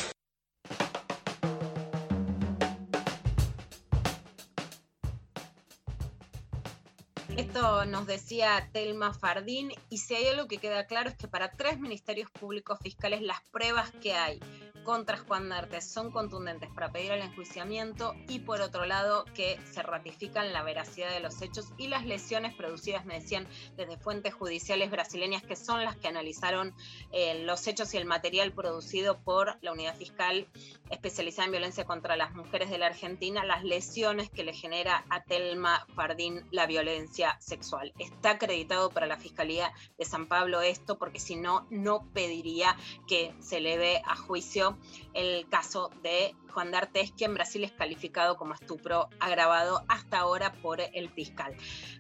Nos decía Telma Fardín, y si hay algo que queda claro es que para tres ministerios públicos fiscales las pruebas que hay contra Juan D'Artes son contundentes para pedir el enjuiciamiento y por otro lado que se ratifican la veracidad de los hechos y las lesiones producidas, me decían, desde fuentes judiciales brasileñas que son las que analizaron eh, los hechos y el material producido por la unidad fiscal especializada en violencia contra las mujeres de la Argentina, las lesiones que le genera a Telma Fardín la violencia sexual. Está acreditado para la Fiscalía de San Pablo esto, porque si no, no pediría que se eleve a juicio el caso de Juan D'Artes, que en Brasil es calificado como estupro agravado hasta ahora por el fiscal.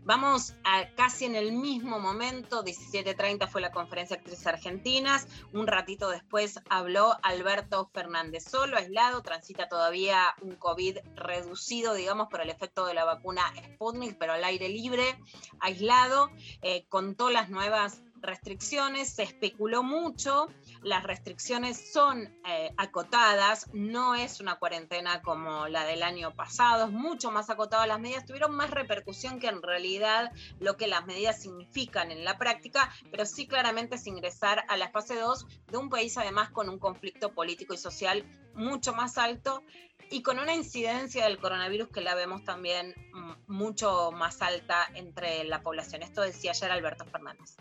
Vamos a casi en el mismo momento, 17.30 fue la conferencia de actrices argentinas, un ratito después habló Alberto Fernández solo, aislado, transita todavía un COVID reducido, digamos, por el efecto de la vacuna Sputnik, pero al aire libre, aislado, eh, contó las nuevas restricciones, se especuló mucho, las restricciones son eh, acotadas, no es una cuarentena como la del año pasado, es mucho más acotada, las medidas tuvieron más repercusión que en realidad lo que las medidas significan en la práctica, pero sí claramente es ingresar a la fase 2 de un país además con un conflicto político y social mucho más alto y con una incidencia del coronavirus que la vemos también mm, mucho más alta entre la población. Esto decía ayer Alberto Fernández.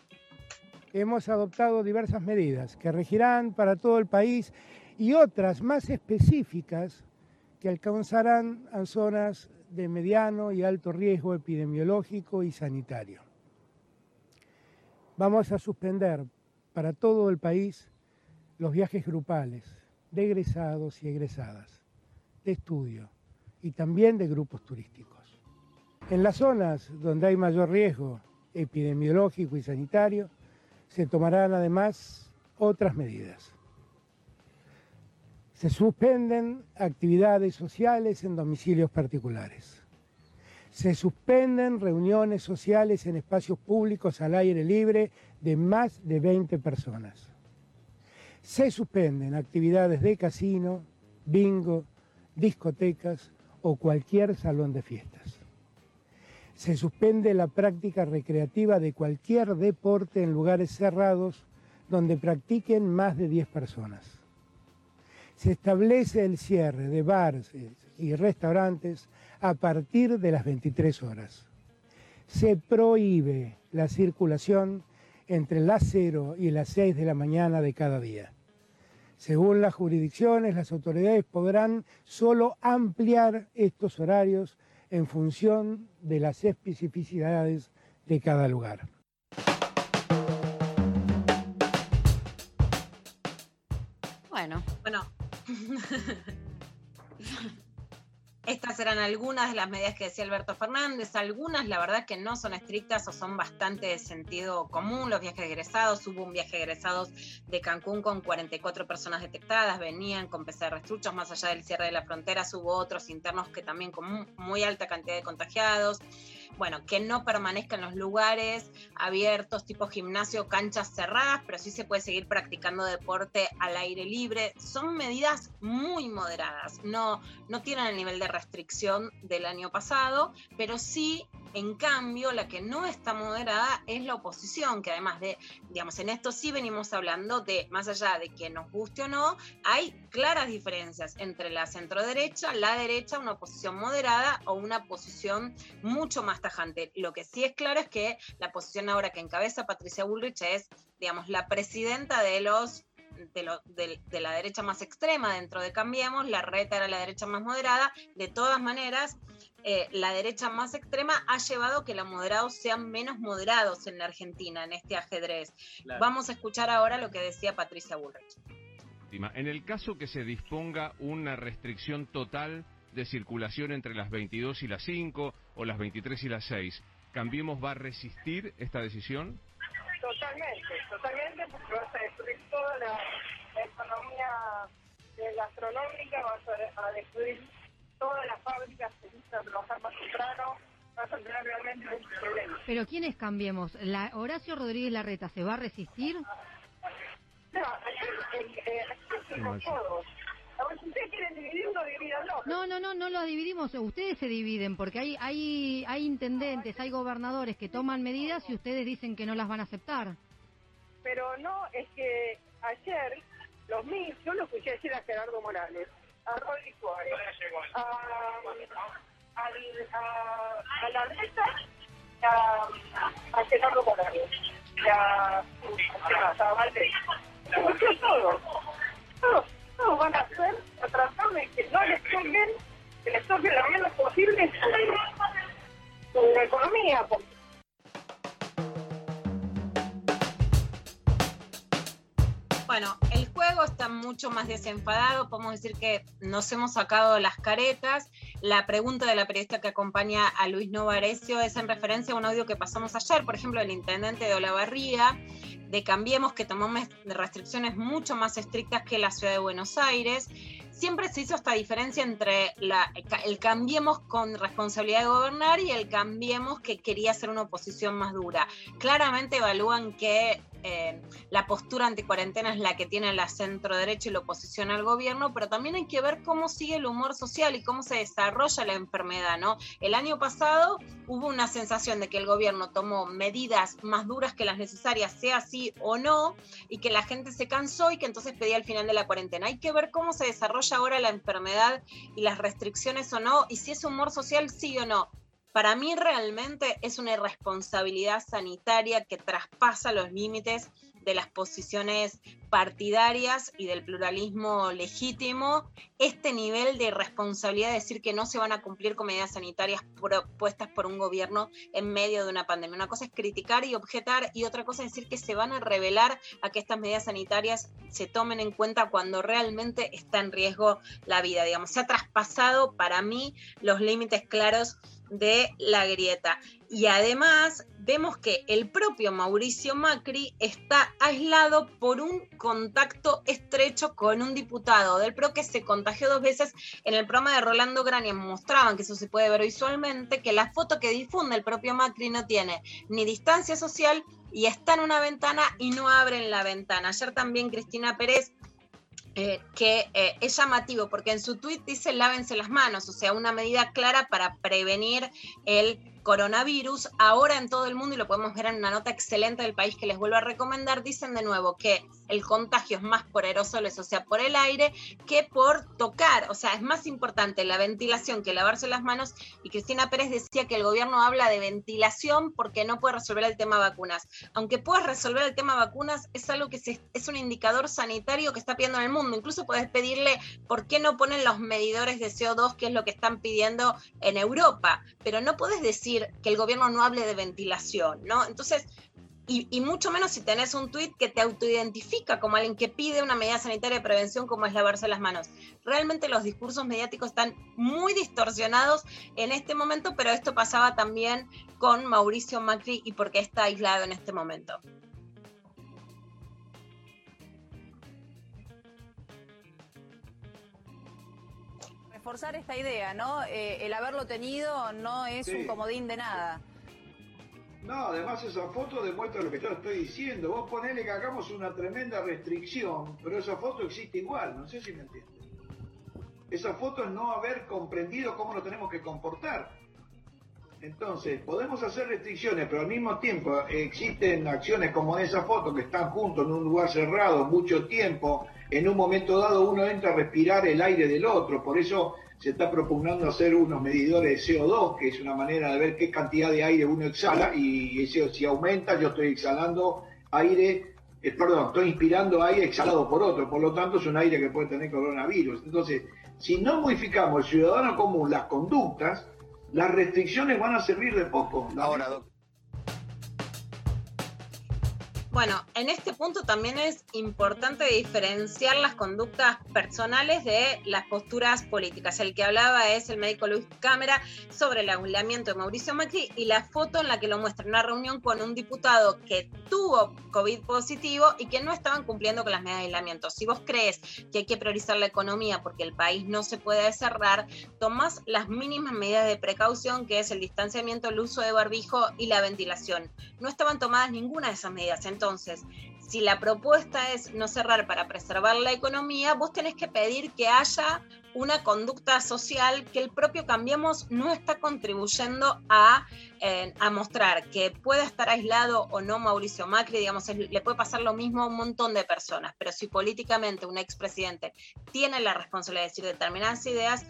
Hemos adoptado diversas medidas que regirán para todo el país y otras más específicas que alcanzarán a zonas de mediano y alto riesgo epidemiológico y sanitario. Vamos a suspender para todo el país los viajes grupales de egresados y egresadas, de estudio y también de grupos turísticos. En las zonas donde hay mayor riesgo epidemiológico y sanitario, se tomarán además otras medidas. Se suspenden actividades sociales en domicilios particulares. Se suspenden reuniones sociales en espacios públicos al aire libre de más de 20 personas. Se suspenden actividades de casino, bingo, discotecas o cualquier salón de fiestas. Se suspende la práctica recreativa de cualquier deporte en lugares cerrados donde practiquen más de 10 personas. Se establece el cierre de bares y restaurantes a partir de las 23 horas. Se prohíbe la circulación entre las 0 y las 6 de la mañana de cada día. Según las jurisdicciones, las autoridades podrán solo ampliar estos horarios en función de las especificidades de cada lugar. Bueno, Bueno, estas eran algunas de las medidas que decía Alberto Fernández. Algunas, la verdad, que no son estrictas o son bastante de sentido común. Los viajes egresados, hubo un viaje egresados de Cancún con 44 personas detectadas, venían con PCR truchos, más allá del cierre de la frontera, hubo otros internos que también con mu- muy alta cantidad de contagiados. Bueno, que no permanezcan los lugares abiertos, tipo gimnasio, canchas cerradas, pero sí se puede seguir practicando deporte al aire libre. Son medidas muy moderadas, no, no tienen el nivel de restricción del año pasado, pero sí, en cambio, la que no está moderada es la oposición, que además de, digamos, en esto sí venimos hablando de, más allá de que nos guste o no, hay claras diferencias entre la centroderecha, la derecha, una oposición moderada o una posición mucho más tajante. Lo que sí es claro es que la posición ahora que encabeza Patricia Bullrich es, digamos, la presidenta de los de, lo- de- de la derecha más extrema dentro de Cambiemos, la reta era la derecha más moderada. De todas maneras, eh, la derecha más extrema ha llevado a que los moderados sean menos moderados en la Argentina, en este ajedrez. Claro. Vamos a escuchar ahora lo que decía Patricia Bullrich. En el caso que se disponga una restricción total de circulación entre las 22 y las 5 o las 23 y las 6, ¿Cambiemos va a resistir esta decisión? Totalmente, totalmente, porque vas a destruir toda la, la economía eh, gastronómica, vas a, a destruir todas las fábricas que necesitan trabajar más temprano, vas a tener realmente un problema. Pero ¿quiénes cambiemos? La, ¿Horacio Rodríguez Larreta se va a resistir? No, ayer, eh, eh, todos. A ver, si ustedes quieren dividirlo, divídanlo. No, no, no, no lo dividimos. Ustedes se dividen porque hay, hay, hay intendentes, hay gobernadores que toman medidas y ustedes dicen que no las van a aceptar. Pero no, es que ayer los mil, yo lo escuché decir a Gerardo Morales, a Suárez, a, al- a, a la a, a Gerardo Morales, a, a, a van a hacer, a de que no les toquen, que les lo menos posible su, su economía, porque Bueno, está mucho más desenfadado, podemos decir que nos hemos sacado las caretas. La pregunta de la periodista que acompaña a Luis Novarecio es en referencia a un audio que pasamos ayer, por ejemplo, el intendente de Olavarría, de Cambiemos, que tomó restricciones mucho más estrictas que la ciudad de Buenos Aires. Siempre se hizo esta diferencia entre la- el Cambiemos con responsabilidad de gobernar y el Cambiemos que quería hacer una oposición más dura. Claramente evalúan que eh, la postura anticuarentena es la que tiene la centro derecha y la oposición al gobierno, pero también hay que ver cómo sigue el humor social y cómo se desarrolla la enfermedad, ¿no? El año pasado hubo una sensación de que el gobierno tomó medidas más duras que las necesarias, sea así o no, y que la gente se cansó y que entonces pedía el final de la cuarentena. Hay que ver cómo se desarrolla ahora la enfermedad y las restricciones o no, y si es humor social sí o no. Para mí realmente es una irresponsabilidad sanitaria que traspasa los límites de las posiciones partidarias y del pluralismo legítimo, este nivel de irresponsabilidad de decir que no se van a cumplir con medidas sanitarias propuestas por un gobierno en medio de una pandemia. Una cosa es criticar y objetar y otra cosa es decir que se van a revelar a que estas medidas sanitarias se tomen en cuenta cuando realmente está en riesgo la vida. Digamos, se ha traspasado para mí los límites claros de la grieta. Y además vemos que el propio Mauricio Macri está aislado por un contacto estrecho con un diputado del PRO que se contagió dos veces en el programa de Rolando Grania. Mostraban que eso se puede ver visualmente, que la foto que difunde el propio Macri no tiene ni distancia social y está en una ventana y no abren la ventana. Ayer también Cristina Pérez eh, que eh, es llamativo porque en su tweet dice lávense las manos, o sea, una medida clara para prevenir el coronavirus. Ahora en todo el mundo, y lo podemos ver en una nota excelente del país que les vuelvo a recomendar, dicen de nuevo que el contagio es más por aerosoles, o sea, por el aire, que por tocar. O sea, es más importante la ventilación que lavarse las manos. Y Cristina Pérez decía que el gobierno habla de ventilación porque no puede resolver el tema vacunas. Aunque puedas resolver el tema vacunas, es algo que se- es un indicador sanitario que está pidiendo en el mundo. Incluso puedes pedirle por qué no ponen los medidores de CO2, que es lo que están pidiendo en Europa. Pero no puedes decir que el gobierno no hable de ventilación, ¿no? Entonces, y, y mucho menos si tenés un tuit que te autoidentifica como alguien que pide una medida sanitaria de prevención como es lavarse las manos. Realmente los discursos mediáticos están muy distorsionados en este momento, pero esto pasaba también con Mauricio Macri y por qué está aislado en este momento. Reforzar esta idea, ¿no? Eh, el haberlo tenido no es Sí. un comodín de nada. No, además esa foto demuestra lo que yo estoy diciendo. Vos ponele que hagamos una tremenda restricción, pero esa foto existe igual, no sé si me entiendes. Esa foto es no haber comprendido cómo nos tenemos que comportar. Entonces, podemos hacer restricciones, pero al mismo tiempo existen acciones como esa foto que están juntos en un lugar cerrado mucho tiempo. En un momento dado uno entra a respirar el aire del otro, por eso se está propugnando hacer unos medidores de CO2, que es una manera de ver qué cantidad de aire uno exhala y ese, si aumenta yo estoy exhalando aire, eh, perdón, estoy inspirando aire exhalado por otro, por lo tanto es un aire que puede tener coronavirus. Entonces, si no modificamos el ciudadano común las conductas, las restricciones van a servir de poco. Bueno, en este punto también es importante diferenciar las conductas personales de las posturas políticas. El que hablaba es el médico Luis Cámara sobre el aislamiento de Mauricio Macri y la foto en la que lo muestra en una reunión con un diputado que tuvo COVID positivo y que no estaban cumpliendo con las medidas de aislamiento. Si vos crees que hay que priorizar la economía porque el país no se puede cerrar, tomás las mínimas medidas de precaución, que es el distanciamiento, el uso de barbijo y la ventilación. No estaban tomadas ninguna de esas medidas. Entonces, si la propuesta es no cerrar para preservar la economía, vos tenés que pedir que haya una conducta social que el propio Cambiemos no está contribuyendo a, eh, mostrar que pueda estar aislado o no Mauricio Macri, digamos, le puede pasar lo mismo a un montón de personas, pero si políticamente un expresidente tiene la responsabilidad de decir determinadas ideas,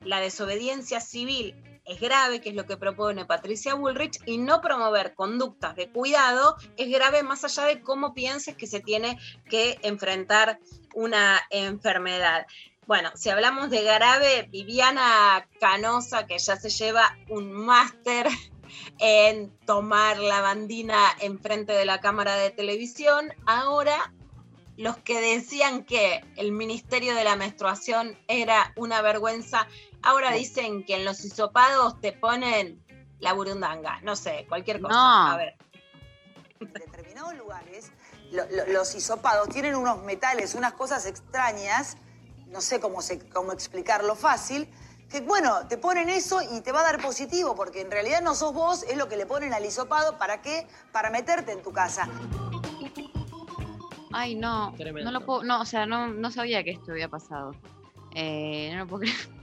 la desobediencia civil es grave, que es lo que propone Patricia Bullrich, y no promover conductas de cuidado es grave más allá de cómo pienses que se tiene que enfrentar una enfermedad. Bueno, si hablamos de grave, Viviana Canosa, que ya se lleva un máster en tomar la bandina enfrente de la cámara de televisión, ahora los que decían que el Ministerio de la Menstruación era una vergüenza, ahora dicen que en los hisopados te ponen la burundanga, no sé, cualquier cosa. No. A ver. determinados lugares, lo- lo- los hisopados tienen unos metales, unas cosas extrañas, no sé cómo, se- cómo explicarlo fácil, que bueno, te ponen eso y te va a dar positivo, porque en realidad no sos vos, es lo que le ponen al hisopado, ¿para qué? Para meterte en tu casa. Ay, no. Tremendo. No lo puedo. No, o sea, no, no sabía que esto había pasado. Eh, no lo puedo creer.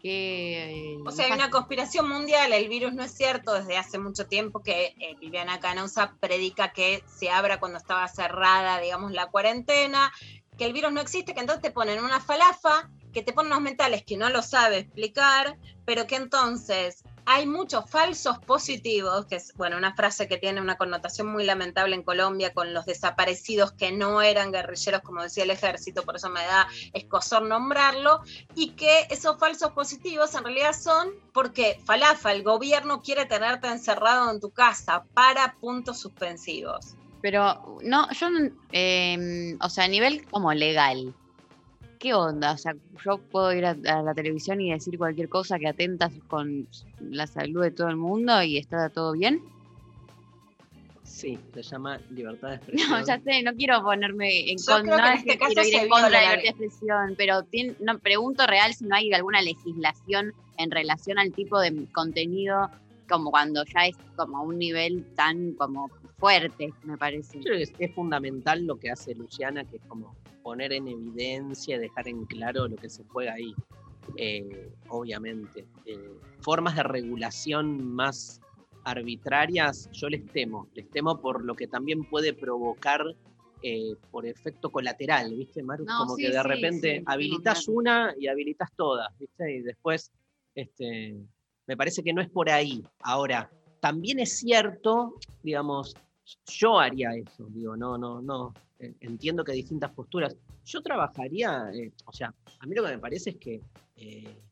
Que. eh, O sea, hay una conspiración mundial, el virus no es cierto desde hace mucho tiempo que eh, Viviana Canosa predica que se abra cuando estaba cerrada, digamos, la cuarentena, que el virus no existe, que entonces te ponen una falafa, que te ponen unos mentales que no lo sabe explicar, pero que entonces hay muchos falsos positivos, que es, bueno, una frase que tiene una connotación muy lamentable en Colombia con los desaparecidos que no eran guerrilleros, como decía el ejército, por eso me da escosor nombrarlo, y que esos falsos positivos en realidad son porque Falafa, el gobierno quiere tenerte encerrado en tu casa para puntos suspensivos. Pero, no, yo. eh, o sea, a nivel como legal. ¿Qué onda? O sea, yo puedo ir a, a la televisión y decir cualquier cosa que atenta con la salud de todo el mundo y está todo bien. Sí, se llama libertad de expresión. No, ya sé, no quiero ponerme en contra, no este quiero ir en de viola la libertad de expresión, pero no, pregunto real si no hay alguna legislación en relación al tipo de contenido como cuando ya es como a un nivel tan como fuerte, me parece. Yo creo que es, es fundamental lo que hace Luciana, que es como poner en evidencia, dejar en claro lo que se juega ahí. Eh, obviamente. Eh, formas de regulación más arbitrarias, yo les temo. Les temo por lo que también puede provocar eh, por efecto colateral, ¿viste, Maru? No, como sí, que de sí, repente sí, habilitas claro. una y habilitas todas, ¿viste? Y después, este, me parece que no es por ahí. Ahora, también es cierto, digamos, yo haría eso, digo, no, no, no. Eh, Entiendo que hay distintas posturas. Yo trabajaría, eh, o sea, a mí lo que me parece es que eh,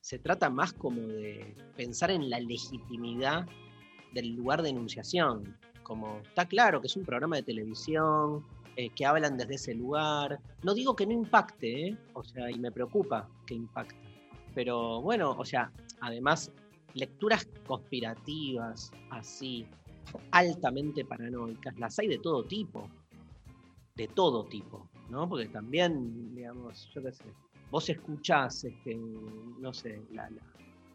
se trata más como de pensar en la legitimidad del lugar de enunciación. Como está claro que es un programa de televisión, que hablan desde ese lugar. No digo que no impacte, o sea, y me preocupa que impacte. Pero bueno, o sea, además, lecturas conspirativas, así, altamente paranoicas, las hay de todo tipo. De todo tipo, ¿no? Porque también, digamos, yo qué sé, vos escuchás, este, no sé, la, la,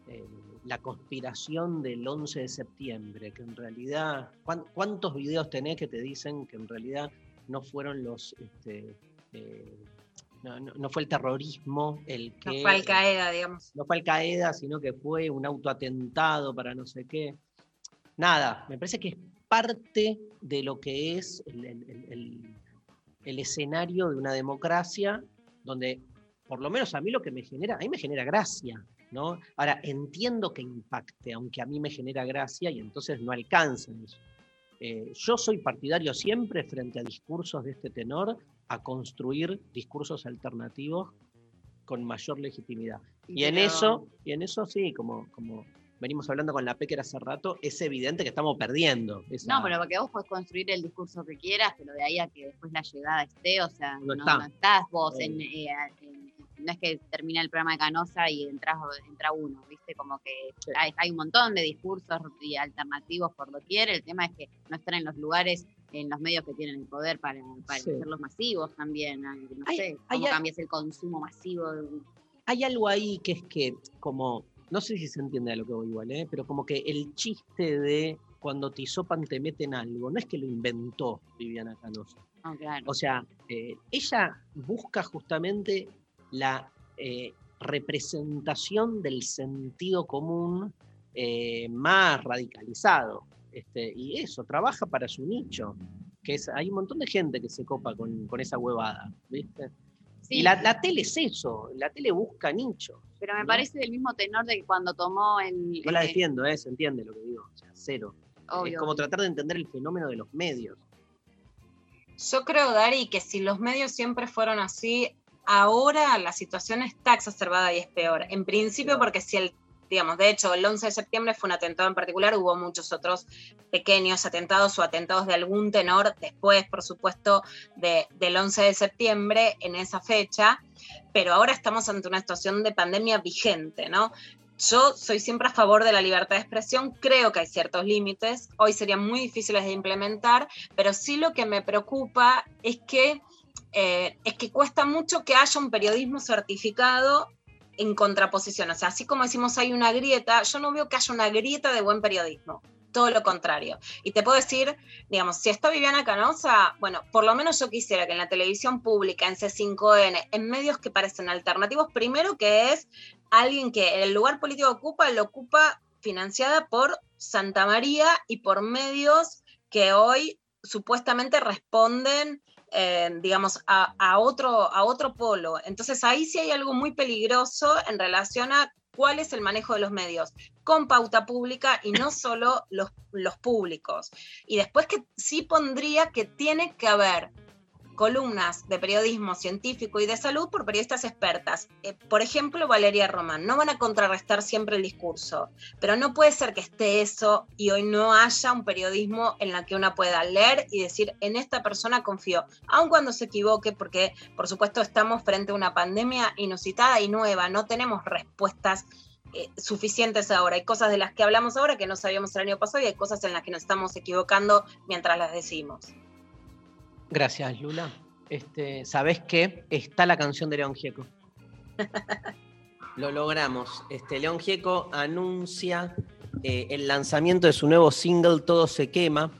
eh, la conspiración del 11 de septiembre, que en realidad, ¿cuán- ¿cuántos videos tenés que te dicen que en realidad no fueron los, este, eh, no, no- no fue el terrorismo el que... No fue Al Qaeda, digamos. No fue Al Qaeda, sino que fue un autoatentado para no sé qué. Nada, me parece que es parte de lo que es el, el- el- el- escenario de una democracia donde, por lo menos a mí lo que me genera, a mí me genera gracia, ¿no? Ahora, entiendo que impacte, aunque a mí me genera gracia y entonces no alcanzan eso. Eh, yo soy partidario siempre frente a discursos de este tenor a construir discursos alternativos con mayor legitimidad. Y en eso, y en eso sí, como, como venimos hablando con la Pecker hace rato, es evidente que estamos perdiendo. esa- No, pero porque vos podés construir el discurso que quieras, pero de ahí a que después la llegada esté, o sea, No no, está. no estás vos en, eh, en- no es que termina el programa de Canosa y entras, entra uno, ¿viste? Como que hay, hay un montón de discursos y alternativos por doquier, el tema es que no están en los lugares, en los medios que tienen el poder para, para Sí. hacerlos masivos también, no Hay- sé, cómo cambias el consumo masivo. de- hay algo ahí que es que, como, no sé si se entiende a lo que voy igual, ¿eh? pero como que el chiste de cuando te hisopan te meten algo, no es que lo inventó Viviana Canosa. No, claro. O sea, eh, ella busca justamente la eh, representación del sentido común más radicalizado. Este, y eso, trabaja para su nicho. Que es, hay un montón de gente que se copa con, con esa huevada, ¿viste? Sí. Y la, la tele es eso, la tele busca nicho. Pero me ¿no? parece del mismo tenor de que cuando tomó el... No la defiendo, ¿eh? se entiende lo que digo, o sea, cero. Obvio, es como tratar de entender el fenómeno de los medios. Yo creo, Dari, que si los medios siempre fueron así, ahora la situación está exacerbada y es peor. En principio, porque si el, digamos, de hecho, el 11 de septiembre fue un atentado en particular, hubo muchos otros pequeños atentados o atentados de algún tenor después, por supuesto, de- del 11 de septiembre en esa fecha, pero ahora estamos ante una situación de pandemia vigente, ¿no? Yo soy siempre a favor de la libertad de expresión, creo que hay ciertos límites, hoy serían muy difíciles de implementar, pero sí lo que me preocupa es que, eh, es que cuesta mucho que haya un periodismo certificado en contraposición. O sea, así como decimos hay una grieta, yo no veo que haya una grieta de buen periodismo. Todo lo contrario. Y te puedo decir, digamos, si está Viviana Canosa, bueno, por lo menos yo quisiera que en la televisión pública, en C5N, en medios que parecen alternativos, primero que es alguien que el lugar político ocupa, lo ocupa financiada por Santa María y por medios que hoy supuestamente responden, digamos, a, a otro, a otro polo. Entonces ahí sí hay algo muy peligroso en relación a cuál es el manejo de los medios con pauta pública y no solo los, los públicos. Y después que sí pondría que tiene que haber columnas de periodismo científico y de salud por periodistas expertas. Eh, por ejemplo, Valeria Román. No van a contrarrestar siempre el discurso, pero no puede ser que esté eso y hoy no haya un periodismo en la que una pueda leer y decir, en esta persona confío, aun cuando se equivoque, porque por supuesto estamos frente a una pandemia inusitada y nueva, no tenemos respuestas eh, suficientes ahora. Hay cosas de las que hablamos ahora que no sabíamos el año pasado y hay cosas en las que nos estamos equivocando mientras las decimos. Gracias, Lula. Este, ¿Sabés qué? Está la canción de León Gieco. Lo logramos. Este, León Gieco anuncia eh, el lanzamiento de su nuevo single Todo se quema.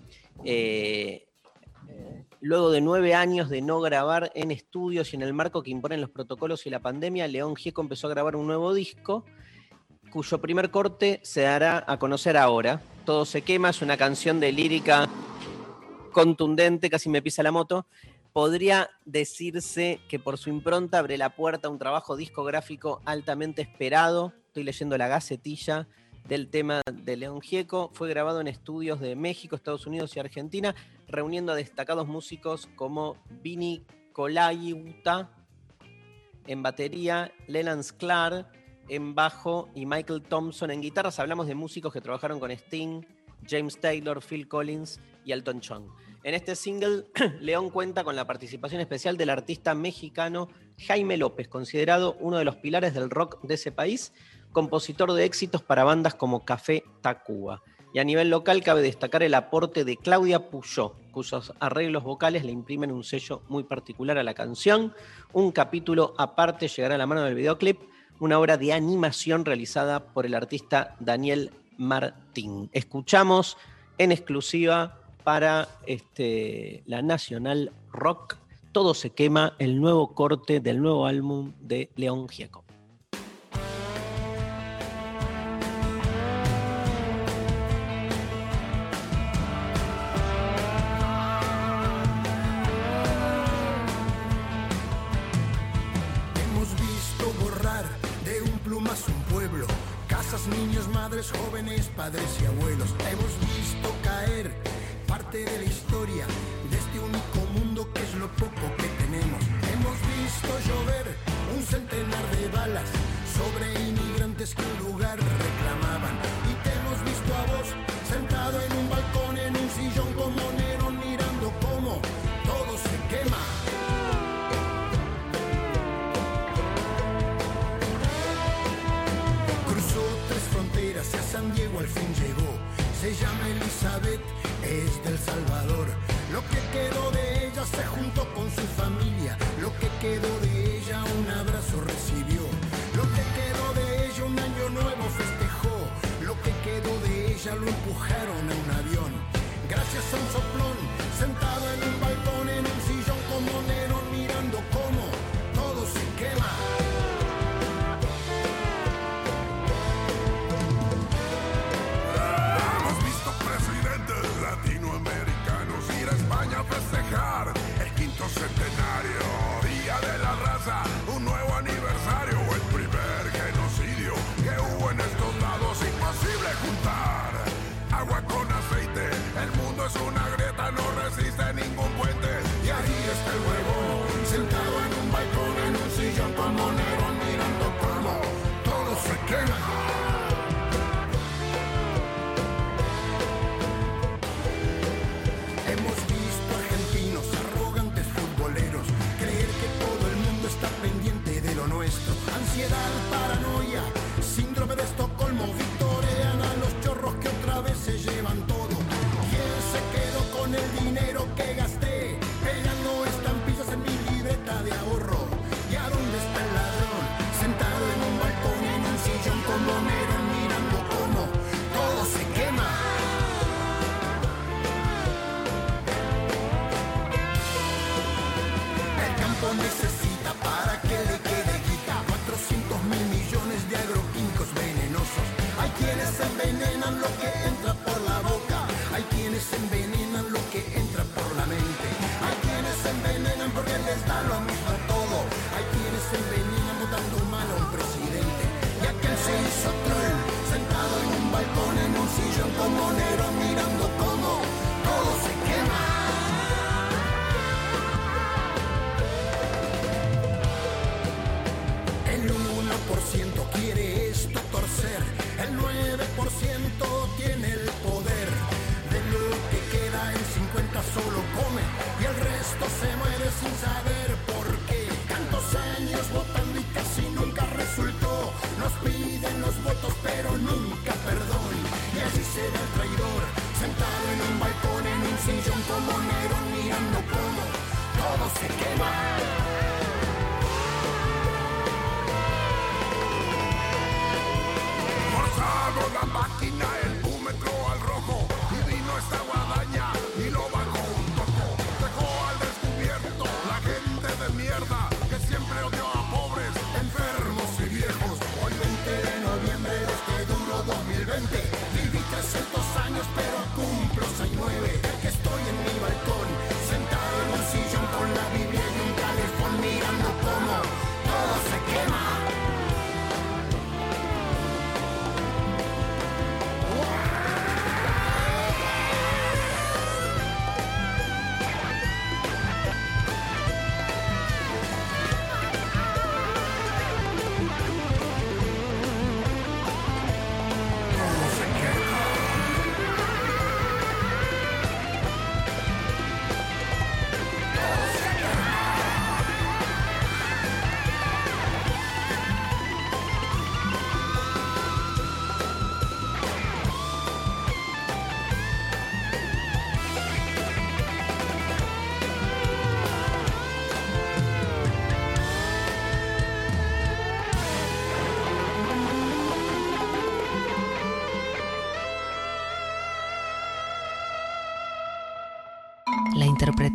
Eh, eh, luego de nueve años de no grabar en estudios y en el marco que imponen los protocolos y la pandemia, León Gieco empezó a grabar un nuevo disco cuyo primer corte se dará a conocer ahora. Todo se quema, es una canción de lírica contundente, casi me pisa la moto. Podría decirse que por su impronta abre la puerta a un trabajo discográfico altamente esperado. Estoy leyendo la gacetilla del tema de León Gieco. Fue grabado en estudios de México, Estados Unidos y Argentina, reuniendo a destacados músicos como Vini Colaiuta en batería, Leland Sklar en bajo y Michael Thompson en guitarras. Hablamos de músicos que trabajaron con Sting, James Taylor, Phil Collins y Elton John. En este single, León cuenta con la participación especial del artista mexicano Jaime López, considerado uno de los pilares del rock de ese país, compositor de éxitos para bandas como Café Tacuba. Y a nivel local cabe destacar el aporte de Claudia Puyó, cuyos arreglos vocales le imprimen un sello muy particular a la canción. Un capítulo aparte llegará a la mano del videoclip, una obra de animación realizada por el artista Daniel Martín. Escuchamos en exclusiva para este, la Nacional Rock. Todo se quema, el nuevo corte del nuevo álbum de León Gieco. Niños, madres, jóvenes, padres y abuelos.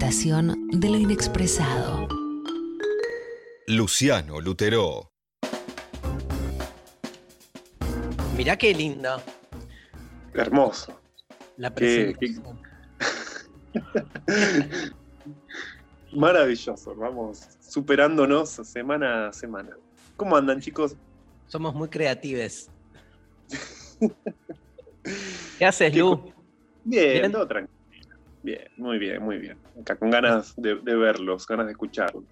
Interpretación de lo inexpresado. Luciano Lutero. Mirá qué linda Hermoso. la Qué- presentación. Maravilloso, vamos superándonos semana a semana. ¿Cómo andan, chicos? Somos muy creatives. ¿Qué haces, Lu? Bien, Bien. todo tranquilo. Bien, muy bien, muy bien. Acá con ganas de, de verlos, ganas de escucharlos.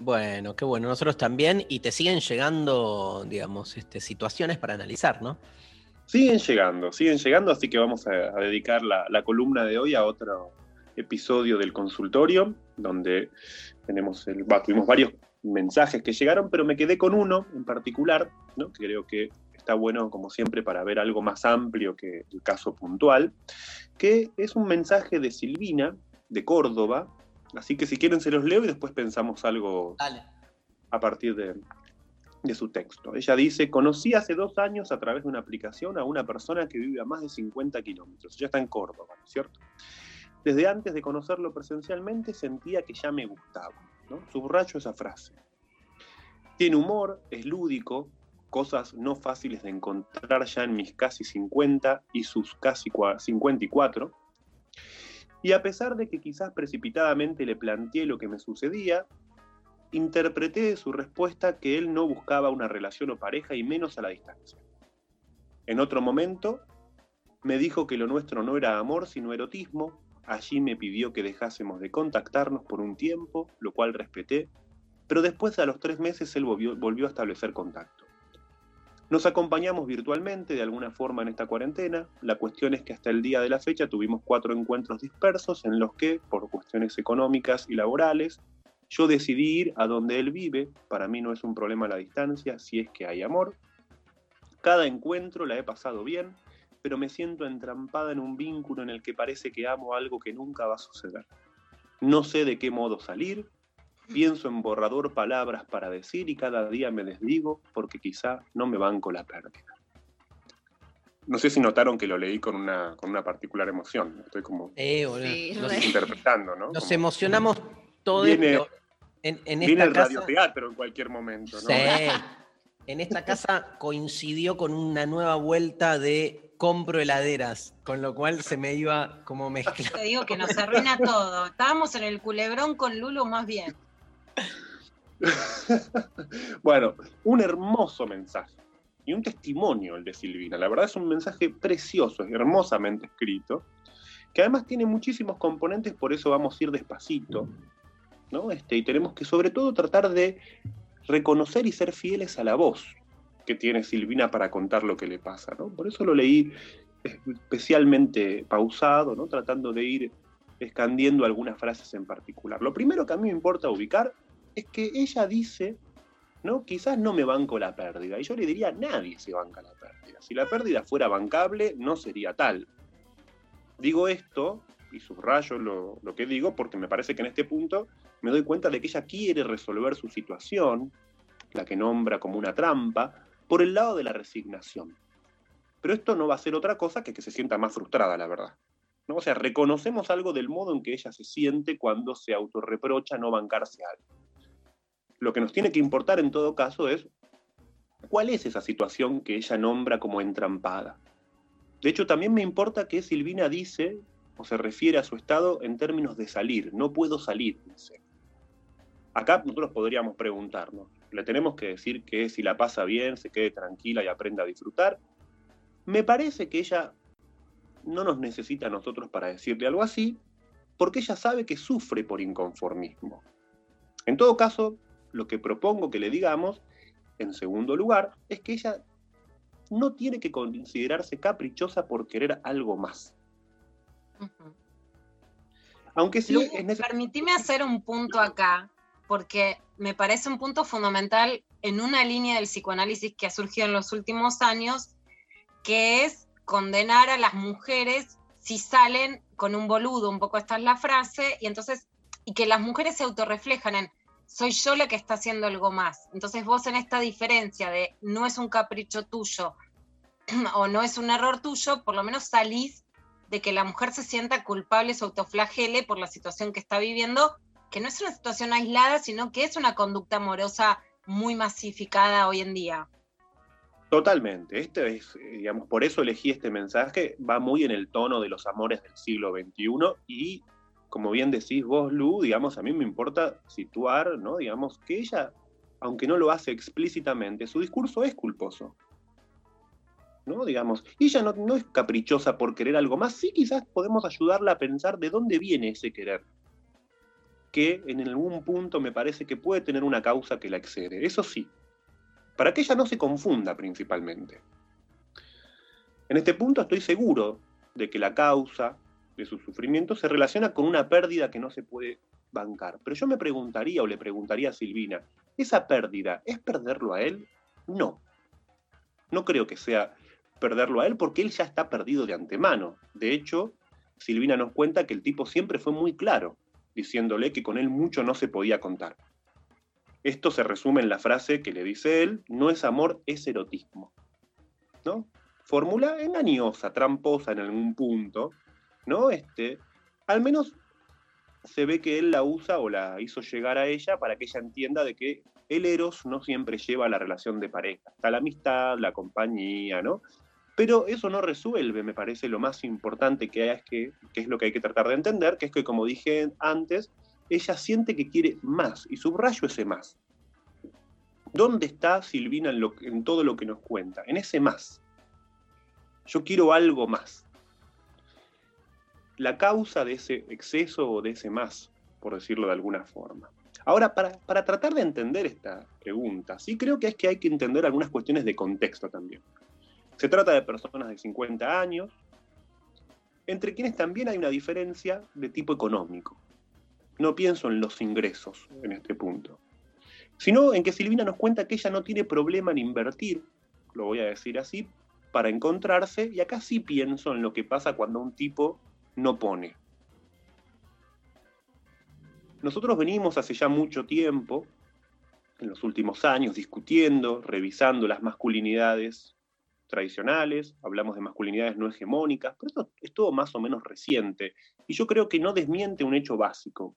Bueno, qué bueno. Nosotros también. Y te siguen llegando, digamos, este, situaciones para analizar, ¿no? Siguen llegando, siguen llegando, así que vamos a, a dedicar la, la columna de hoy a otro episodio del consultorio, donde tenemos el, tuvimos varios mensajes que llegaron, pero me quedé con uno en particular, ¿no? que creo que está bueno, como siempre, para ver algo más amplio que el caso puntual, que es un mensaje de Silvina, de Córdoba, así que si quieren se los leo y después pensamos algo Dale. a partir de, de su texto. Ella dice, conocí hace dos años a través de una aplicación a una persona que vive a más de 50 kilómetros. Ella está en Córdoba, ¿no es cierto? Desde antes de conocerlo presencialmente sentía que ya me gustaba. ¿no? Subrayo esa frase. Tiene humor, es lúdico, cosas no fáciles de encontrar ya en mis casi 50 y sus casi cua- 54. Y a pesar de que quizás precipitadamente le planteé lo que me sucedía, interpreté de su respuesta que él no buscaba una relación o pareja y menos a la distancia. En otro momento, me dijo que lo nuestro no era amor sino erotismo, allí me pidió que dejásemos de contactarnos por un tiempo, lo cual respeté, pero después a los tres meses él volvió, volvió a establecer contacto. Nos acompañamos virtualmente de alguna forma en esta cuarentena. La cuestión es que hasta el día de la fecha tuvimos cuatro encuentros dispersos en los que, por cuestiones económicas y laborales, yo decidí ir a donde él vive. Para mí no es un problema la distancia, si es que hay amor. Cada encuentro la he pasado bien, pero me siento entrampada en un vínculo en el que parece que amo algo que nunca va a suceder. No sé de qué modo salir, pienso en borrador palabras para decir y cada día me desdigo porque quizá no me banco la pérdida. No sé si notaron que lo leí con una, con una particular emoción. Estoy como Eh, boludo. Nos, interpretando, ¿no? nos Como- emocionamos todos. Viene- en, en Viene esta el casa, radioteatro en cualquier momento, ¿no? Sí. En esta casa coincidió con una nueva vuelta de compro heladeras, con lo cual se me iba como mezclando. Te digo que nos arruina todo. Estábamos en el culebrón con Lulu más bien. Bueno, un hermoso mensaje y un testimonio el de Silvina. La verdad es un mensaje precioso, es hermosamente escrito, que además tiene muchísimos componentes, por eso vamos a ir despacito, ¿no? Este, y tenemos que sobre todo tratar de reconocer y ser fieles a la voz que tiene Silvina para contar lo que le pasa, ¿no? Por eso lo leí especialmente pausado, ¿no? Tratando de ir escandiendo algunas frases en particular. Lo primero que a mí me importa ubicar es que ella dice ¿no? Quizás no me banco la pérdida. Y yo le diría, nadie se banca la pérdida. Si la pérdida fuera bancable, no sería tal. Digo esto, y subrayo lo, que digo, porque me parece que en este punto me doy cuenta de que ella quiere resolver su situación, la que nombra como una trampa, por el lado de la resignación. Pero esto no va a ser otra cosa que que se sienta más frustrada, la verdad. ¿no? O sea, reconocemos algo del modo en que ella se siente cuando se autorreprocha no bancarse algo. Lo que nos tiene que importar en todo caso es cuál es esa situación que ella nombra como entrampada. De hecho, también me importa que Silvina dice o se refiere a su estado en términos de salir. No puedo salir, dice. Acá nosotros podríamos preguntarnos, le tenemos que decir que si la pasa bien, se quede tranquila y aprenda a disfrutar. Me parece que ella no nos necesita a nosotros para decirle algo así, porque ella sabe que sufre por inconformismo. En todo caso, lo que propongo que le digamos, en segundo lugar, es que ella no tiene que considerarse caprichosa por querer algo más. Aunque sí Lu, es permitime hacer un punto acá, porque me parece un punto fundamental en una línea del psicoanálisis que ha surgido en los últimos años, que es condenar a las mujeres si salen con un boludo, un poco esta es la frase, y entonces, y que las mujeres se autorreflejan en, soy yo la que está haciendo algo más. Entonces vos en esta diferencia de no es un capricho tuyo o no es un error tuyo, por lo menos salís de que la mujer se sienta culpable, se autoflagele por la situación que está viviendo, que no es una situación aislada, sino que es una conducta amorosa muy masificada hoy en día. Totalmente. Este es, digamos, por eso elegí este mensaje. Va muy en el tono de los amores del siglo XXI y, como bien decís vos, Lu, digamos, a mí me importa situar, ¿no? Digamos, que ella, aunque no lo hace explícitamente, su discurso es culposo. ¿no? Digamos, y ella no, no es caprichosa por querer algo más, sí quizás podemos ayudarla a pensar de dónde viene ese querer, que en algún punto me parece que puede tener una causa que la excede, eso sí, para que ella no se confunda principalmente. En este punto estoy seguro de que la causa de su sufrimiento se relaciona con una pérdida que no se puede bancar. Pero yo me preguntaría o le preguntaría a Silvina, ¿esa pérdida es perderlo a él? No. No creo que sea perderlo a él porque él ya está perdido de antemano. De hecho, Silvina nos cuenta que el tipo siempre fue muy claro, diciéndole que con él mucho no se podía contar. Esto se resume en la frase que le dice él, no es amor, es erotismo. ¿No? Fórmula engañosa, tramposa en algún punto, ¿no? Este, al menos se ve que él la usa o la hizo llegar a ella para que ella entienda de que el eros no siempre lleva a la relación de pareja. Está la amistad, la compañía, ¿no? Pero eso no resuelve, me parece, lo más importante que, hay es que, es lo que hay que tratar de entender, que es que, como dije antes, ella siente que quiere más, y subrayo ese más. ¿Dónde está Silvina en todo lo que nos cuenta? En ese más. Yo quiero algo más. La causa de ese exceso o de ese más, por decirlo de alguna forma. Ahora, para, para tratar de entender esta pregunta, sí creo que es que hay que entender algunas cuestiones de contexto también. Se trata de personas de 50 años, entre quienes también hay una diferencia de tipo económico. No pienso en los ingresos en este punto, sino en que Silvina nos cuenta que ella no tiene problema en invertir, lo voy a decir así, para encontrarse, y acá sí pienso en lo que pasa cuando un tipo no pone. Nosotros venimos hace ya mucho tiempo, en los últimos años, discutiendo, revisando las masculinidades tradicionales, hablamos de masculinidades no hegemónicas, pero esto es todo más o menos reciente, y yo creo que no desmiente un hecho básico,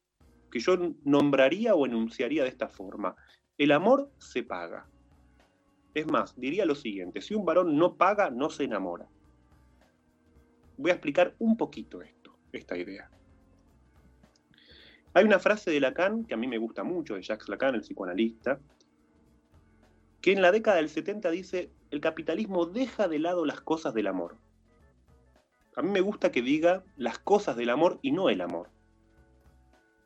que yo nombraría o enunciaría de esta forma. El amor se paga. Es más, diría lo siguiente, si un varón no paga, no se enamora. Voy a explicar un poquito esto, esta idea. Hay una frase de Lacan que a mí me gusta mucho, de Jacques Lacan, el psicoanalista, que en la década del 70 dice, el capitalismo deja de lado las cosas del amor. A mí me gusta que diga las cosas del amor y no el amor.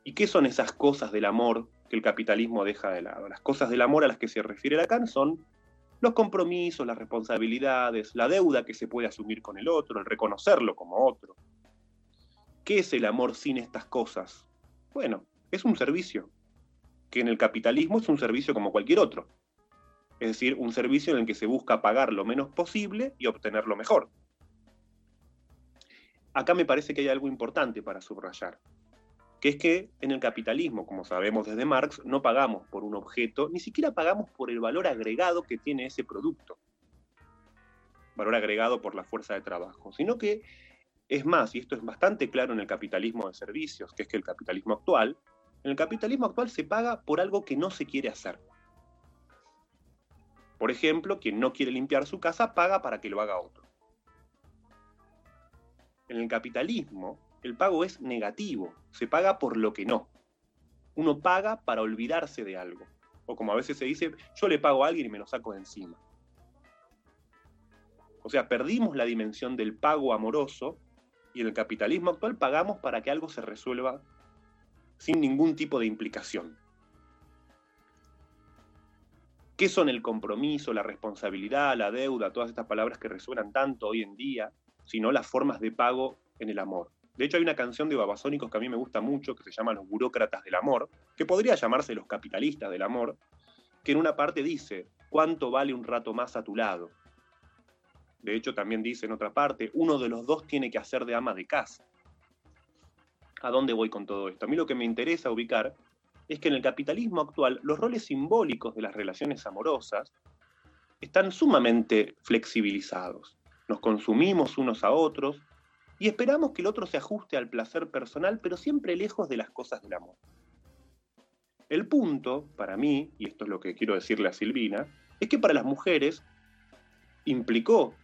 ¿Y qué son esas cosas del amor que el capitalismo deja de lado? Las cosas del amor a las que se refiere Lacan son los compromisos, las responsabilidades, la deuda que se puede asumir con el otro, el reconocerlo como otro. ¿Qué es el amor sin estas cosas? Bueno, es un servicio, que en el capitalismo es un servicio como cualquier otro. Es decir, un servicio en el que se busca pagar lo menos posible y obtener lo mejor. Acá me parece que hay algo importante para subrayar, que es que en el capitalismo, como sabemos desde Marx, no pagamos por un objeto, ni siquiera pagamos por el valor agregado que tiene ese producto, valor agregado por la fuerza de trabajo, sino que es más, y esto es bastante claro en el capitalismo de servicios, que es que el capitalismo actual, en el capitalismo actual se paga por algo que no se quiere hacer. Por ejemplo, quien no quiere limpiar su casa paga para que lo haga otro. En el capitalismo, el pago es negativo, se paga por lo que no. Uno paga para olvidarse de algo. O como a veces se dice, yo le pago a alguien y me lo saco de encima. O sea, perdimos la dimensión del pago amoroso y en el capitalismo actual pagamos para que algo se resuelva sin ningún tipo de implicación. ¿Qué son el compromiso, la responsabilidad, la deuda, todas estas palabras que resuenan tanto hoy en día, sino las formas de pago en el amor? De hecho, hay una canción de Babasónicos que a mí me gusta mucho, que se llama Los burócratas del amor, que podría llamarse Los capitalistas del amor, que en una parte dice, ¿cuánto vale un rato más a tu lado? De hecho, también dice en otra parte, uno de los dos tiene que hacer de ama de casa. ¿A dónde voy con todo esto? A mí lo que me interesa ubicar es que en el capitalismo actual los roles simbólicos de las relaciones amorosas están sumamente flexibilizados. Nos consumimos unos a otros y esperamos que el otro se ajuste al placer personal, pero siempre lejos de las cosas del amor. El punto, para mí, y esto es lo que quiero decirle a Silvina, es que para las mujeres implicó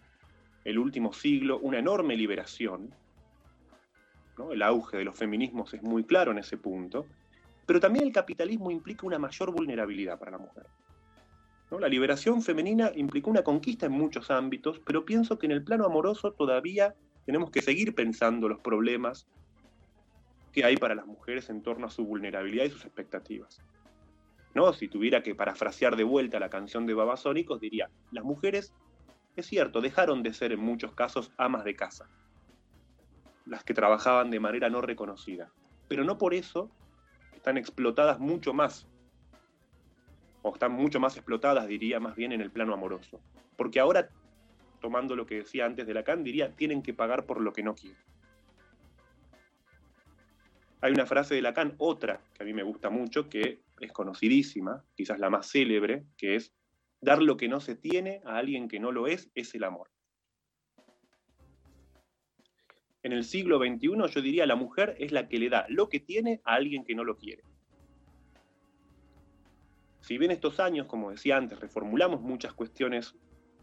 el último siglo una enorme liberación. ¿no? El auge de los feminismos es muy claro en ese punto, pero también el capitalismo implica una mayor vulnerabilidad para la mujer. ¿no? La liberación femenina implicó una conquista en muchos ámbitos, pero pienso que en el plano amoroso todavía tenemos que seguir pensando los problemas que hay para las mujeres en torno a su vulnerabilidad y sus expectativas. ¿No? Si tuviera que parafrasear de vuelta la canción de Babasónicos, diría, las mujeres, es cierto, dejaron de ser en muchos casos amas de casa, las que trabajaban de manera no reconocida, pero no por eso están explotadas mucho más, o están mucho más explotadas, diría más bien, en el plano amoroso. Porque ahora, tomando lo que decía antes de Lacan, diría, tienen que pagar por lo que no quieren. Hay una frase de Lacan, otra, que a mí me gusta mucho, que es conocidísima, quizás la más célebre, que es, dar lo que no se tiene a alguien que no lo es, es el amor. En el siglo XXI yo diría la mujer es la que le da lo que tiene a alguien que no lo quiere. Si bien estos años, como decía antes, reformulamos muchas cuestiones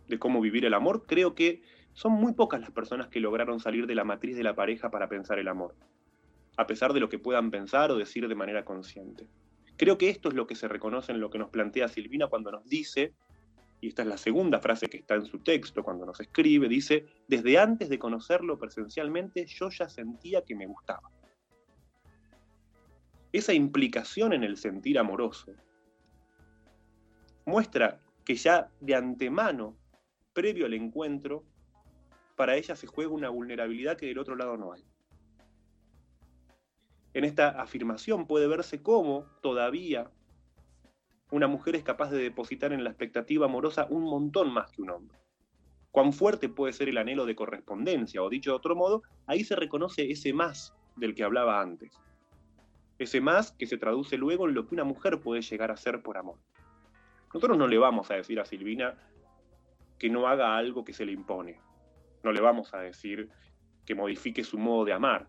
de cómo vivir el amor, creo que son muy pocas las personas que lograron salir de la matriz de la pareja para pensar el amor, a pesar de lo que puedan pensar o decir de manera consciente. Creo que esto es lo que se reconoce en lo que nos plantea Silvina cuando nos dice y esta es la segunda frase que está en su texto cuando nos escribe, dice, desde antes de conocerlo presencialmente yo ya sentía que me gustaba. Esa implicación en el sentir amoroso muestra que ya de antemano, previo al encuentro, para ella se juega una vulnerabilidad que del otro lado no hay. En esta afirmación puede verse cómo todavía una mujer es capaz de depositar en la expectativa amorosa un montón más que un hombre. Cuán fuerte puede ser el anhelo de correspondencia, o dicho de otro modo, ahí se reconoce ese más del que hablaba antes. Ese más que se traduce luego en lo que una mujer puede llegar a ser por amor. Nosotros no le vamos a decir a Silvina que no haga algo que se le impone. No le vamos a decir que modifique su modo de amar.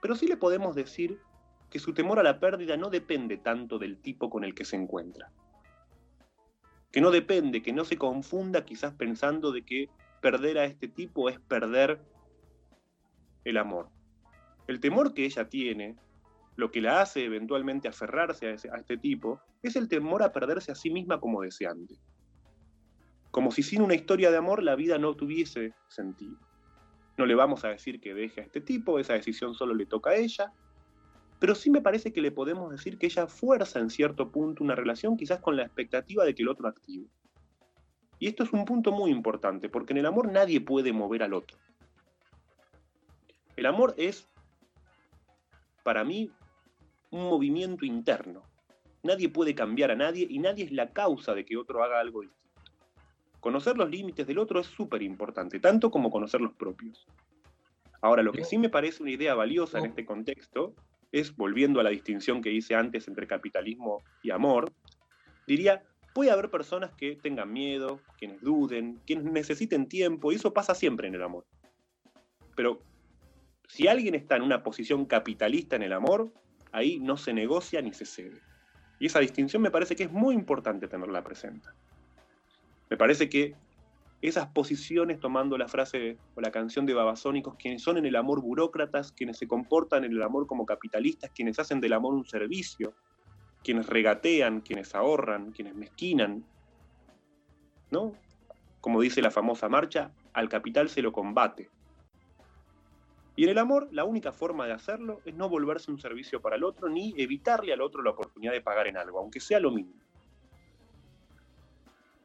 Pero sí le podemos decir que su temor a la pérdida no depende tanto del tipo con el que se encuentra. Que no depende, que no se confunda quizás pensando de que perder a este tipo es perder el amor. El temor que ella tiene, lo que la hace eventualmente aferrarse a, ese, a este tipo, es el temor a perderse a sí misma como deseante. Como si sin una historia de amor la vida no tuviese sentido. No le vamos a decir que deje a este tipo, esa decisión solo le toca a ella, pero sí me parece que le podemos decir que ella fuerza en cierto punto una relación quizás con la expectativa de que el otro active. Y esto es un punto muy importante, porque en el amor nadie puede mover al otro. El amor es, para mí, un movimiento interno. Nadie puede cambiar a nadie y nadie es la causa de que otro haga algo. Conocer los límites del otro es súper importante, tanto como conocer los propios. Ahora, lo que sí me parece una idea valiosa en este contexto es, volviendo a la distinción que hice antes entre capitalismo y amor, diría, puede haber personas que tengan miedo, quienes duden, quienes necesiten tiempo, y eso pasa siempre en el amor. Pero si alguien está en una posición capitalista en el amor, ahí no se negocia ni se cede. Y esa distinción me parece que es muy importante tenerla presente. Me parece que esas posiciones, tomando la frase o la canción de Babasónicos, quienes son en el amor burócratas, quienes se comportan en el amor como capitalistas, quienes hacen del amor un servicio, quienes regatean, quienes ahorran, quienes mezquinan, ¿no? Como dice la famosa marcha, al capital se lo combate. Y en el amor, la única forma de hacerlo es no volverse un servicio para el otro, ni evitarle al otro la oportunidad de pagar en algo, aunque sea lo mínimo.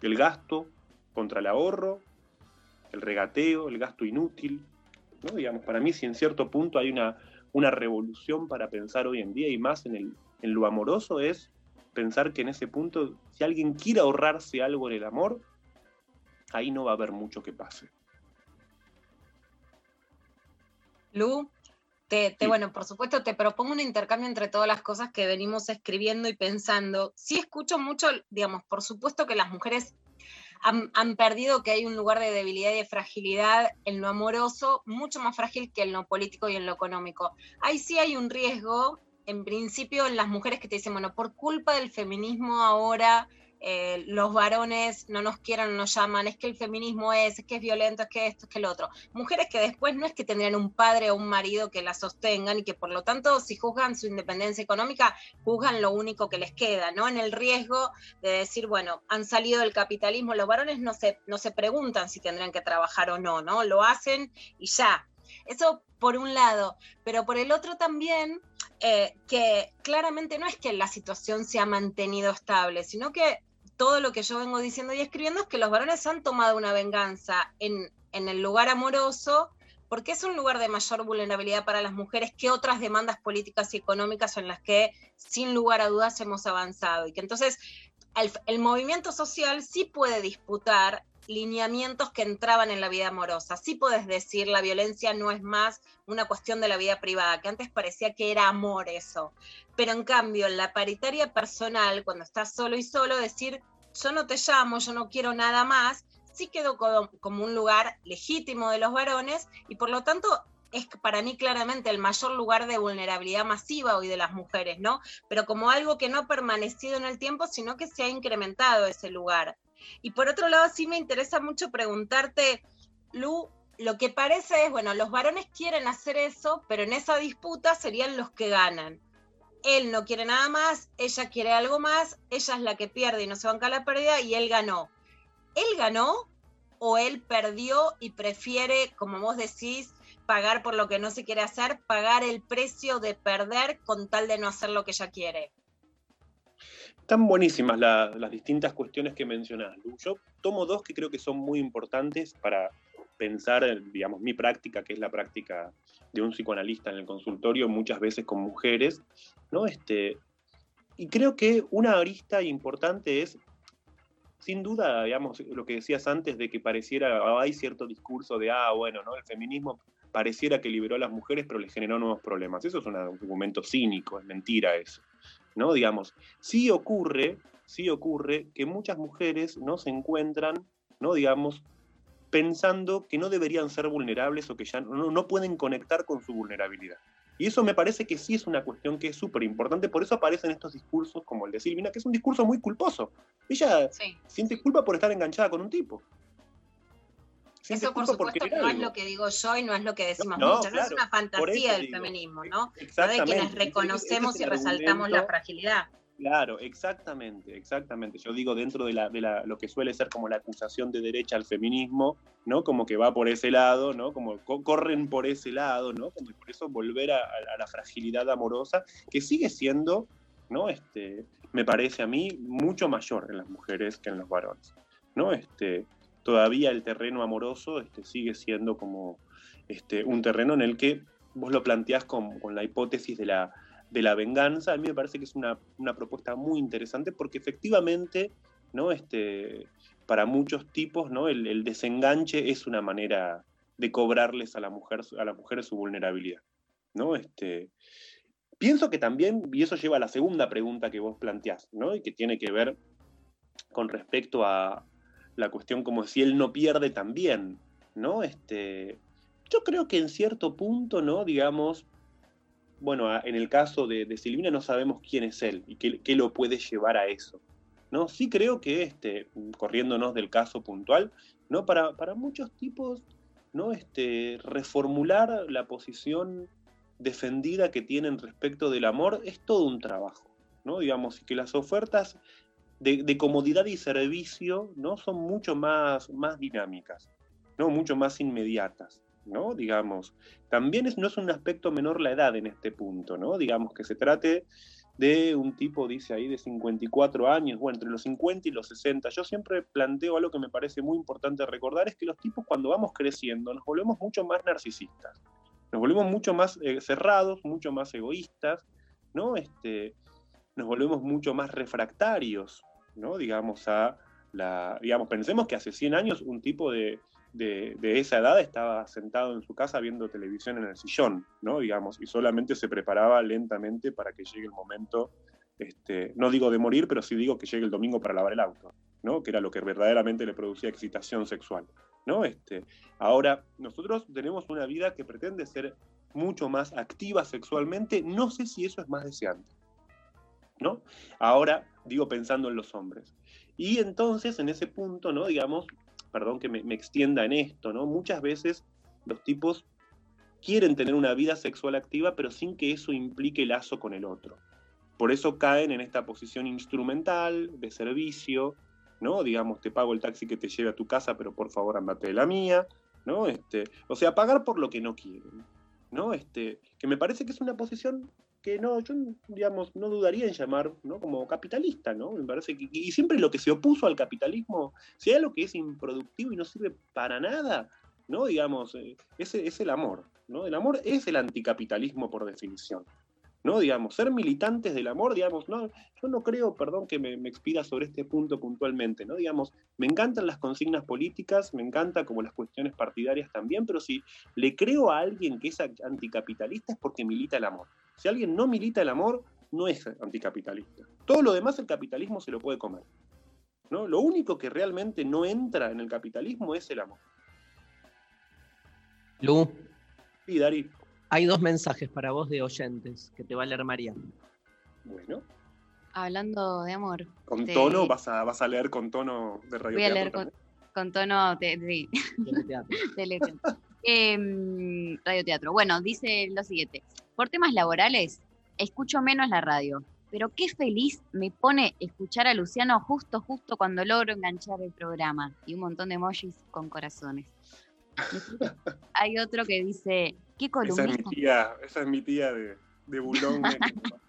El gasto contra el ahorro, el regateo, el gasto inútil. ¿no? Digamos, para mí, si en cierto punto hay una, una revolución para pensar hoy en día y más en, el, en lo amoroso, es pensar que en ese punto, si alguien quiere ahorrarse algo en el amor, ahí no va a haber mucho que pase. Lu, te, te- bueno, por supuesto, te propongo un intercambio entre todas las cosas que venimos escribiendo y pensando. Sí escucho mucho, digamos, por supuesto que las mujeres han, han perdido que hay un lugar de debilidad y de fragilidad en lo amoroso, mucho más frágil que en lo político y en lo económico. Ahí sí hay un riesgo, en principio, en las mujeres que te dicen, bueno, por culpa del feminismo ahora eh, los varones no nos quieran, no nos llaman, es que el feminismo es, es que es violento, es que esto, es que lo otro. Mujeres que después no es que tendrían un padre o un marido que la sostengan y que por lo tanto si juzgan su independencia económica, juzgan lo único que les queda, ¿no? En el riesgo de decir, bueno, han salido del capitalismo, los varones no se, no se preguntan si tendrán que trabajar o no, ¿no? Lo hacen y ya. Eso por un lado, pero por el otro también, eh, que claramente no es que la situación se ha mantenido estable, sino que todo lo que yo vengo diciendo y escribiendo es que los varones han tomado una venganza en, en el lugar amoroso porque es un lugar de mayor vulnerabilidad para las mujeres que otras demandas políticas y económicas en las que sin lugar a dudas hemos avanzado. Y que entonces el, el movimiento social sí puede disputar lineamientos que entraban en la vida amorosa. Sí puedes decir la violencia no es más una cuestión de la vida privada, que antes parecía que era amor eso. Pero en cambio, en la paritaria personal, cuando estás solo y solo, decir yo no te llamo, yo no quiero nada más, sí quedó como, como un lugar legítimo de los varones y por lo tanto es para mí claramente el mayor lugar de vulnerabilidad masiva hoy de las mujeres, ¿no? Pero como algo que no ha permanecido en el tiempo, sino que se ha incrementado ese lugar. Y por otro lado, sí me interesa mucho preguntarte, Lu, lo que parece es, bueno, los varones quieren hacer eso, pero en esa disputa serían los que ganan. Él no quiere nada más, ella quiere algo más, ella es la que pierde y no se banca la pérdida y él ganó. ¿Él ganó o él perdió y prefiere, como vos decís, pagar por lo que no se quiere hacer, pagar el precio de perder con tal de no hacer lo que ella quiere? Están buenísimas la- las distintas cuestiones que mencionás, Lu. Yo tomo dos que creo que son muy importantes para pensar, digamos, mi práctica, que es la práctica de un psicoanalista en el consultorio, muchas veces con mujeres, ¿no? Este, y creo que una arista importante es, sin duda, digamos, lo que decías antes de que pareciera, ah, hay cierto discurso de, ah, bueno, ¿no? El feminismo pareciera que liberó a las mujeres, pero les generó nuevos problemas. Eso es un argumento cínico, es mentira eso. ¿No? Digamos, sí ocurre, sí ocurre que muchas mujeres no se encuentran, ¿no? Digamos, pensando que no deberían ser vulnerables o que ya no, no pueden conectar con su vulnerabilidad. Y eso me parece que sí es una cuestión que es súper importante, por eso aparecen estos discursos como el de Silvina, que es un discurso muy culposo. Ella siente culpa por estar enganchada con un tipo. Eso, por supuesto, no es lo que digo yo y no es lo que decimos No, muchas. No es una fantasía del feminismo, ¿no? No de quienes ese reconocemos y resaltamos la fragilidad. Claro, exactamente, exactamente. Yo digo dentro de, la, de la- lo que suele ser como la acusación de derecha al feminismo, ¿no? Como que va por ese lado, ¿no? Como co- corren por ese lado, ¿no? Como por eso volver a, a- a la fragilidad amorosa, que sigue siendo, ¿no? Este, me parece a mí, mucho mayor en las mujeres que en los varones, ¿no? Este, todavía el terreno amoroso este, sigue siendo como este, un terreno en el que vos lo planteás con, la hipótesis de la, de la venganza, a mí me parece que es una, una propuesta muy interesante porque efectivamente, ¿no? Este, para muchos tipos, ¿no? El, el desenganche es una manera de cobrarles a la mujer, a la mujer su vulnerabilidad. ¿no? Este, pienso que también, y eso lleva a la segunda pregunta que vos planteás, ¿no? y que tiene que ver con respecto a la cuestión como si él no pierde también, ¿no? Este, yo creo que en cierto punto, ¿no? Digamos, bueno, en el caso de, Silvina no sabemos quién es él y qué, qué lo puede llevar a eso. ¿no? Sí creo que, este, corriéndonos del caso puntual, ¿no? para, para muchos tipos, ¿no? este, reformular la posición defendida que tienen respecto del amor es todo un trabajo. ¿no? Digamos, y que las ofertas de, comodidad y servicio ¿no? son mucho más, más dinámicas, ¿no? mucho más inmediatas. ¿no? Digamos, también es, no es un aspecto menor la edad en este punto, ¿no? Digamos que se trate de un tipo, dice ahí, de 54 años, bueno, entre los 50 y los 60. Yo siempre planteo algo que me parece muy importante recordar, es que los tipos cuando vamos creciendo nos volvemos mucho más narcisistas, nos volvemos mucho más eh, cerrados, mucho más egoístas, ¿no? Este, nos volvemos mucho más refractarios, ¿no? Digamos, a digamos, pensemos que hace 100 años un tipo de, de, de, esa edad estaba sentado en su casa viendo televisión en el sillón, ¿no? Digamos, y solamente se preparaba lentamente para que llegue el momento, este, no digo de morir, pero sí digo que llegue el domingo para lavar el auto, ¿no? Que era lo que verdaderamente le producía excitación sexual, ¿no? Este, ahora, nosotros tenemos una vida que pretende ser mucho más activa sexualmente, no sé si eso es más deseante, ¿no? Ahora, digo pensando en los hombres. Y entonces, en ese punto, ¿no? Digamos, perdón que me, extienda en esto, ¿no? Muchas veces los tipos quieren tener una vida sexual activa, pero sin que eso implique lazo con el otro. Por eso caen en esta posición instrumental, de servicio, ¿no? Digamos, te pago el taxi que te lleve a tu casa, pero por favor andate de la mía, ¿no? Este, o sea, pagar por lo que no quieren, ¿no? Este, que me parece que es una posición que no, yo, digamos, no dudaría en llamar ¿no? como capitalista, ¿no? Me parece que, y siempre lo que se opuso al capitalismo, hay algo que es improductivo y no sirve para nada, ¿no? Digamos, eh, es, es el amor, ¿no? El amor es el anticapitalismo por definición, ¿no? Digamos, ser militantes del amor, digamos, no, yo no creo, perdón que me, me expida sobre este punto puntualmente, ¿no? Digamos, me encantan las consignas políticas, me encanta como las cuestiones partidarias también, pero si le creo a alguien que es anticapitalista es porque milita el amor. Si alguien no milita el amor, no es anticapitalista. Todo lo demás el capitalismo se lo puede comer. ¿no? Lo único que realmente no entra en el capitalismo es el amor. Lu. Sí, Dari. Hay dos mensajes para vos de oyentes que te va a leer María. Bueno. Hablando de amor. ¿Con de- tono? ¿Vas a, ¿Vas a leer con tono de radio? Voy a leer con, con tono de, de- teleteatro. Em, radioteatro. Bueno, dice lo siguiente. Por temas laborales, escucho menos la radio, pero qué feliz me pone escuchar a Luciano justo, justo cuando logro enganchar el programa. Y un montón de emojis con corazones. Hay otro que dice, ¿qué Esa es columnistas, mi tía, esa es mi tía de, de Bulón.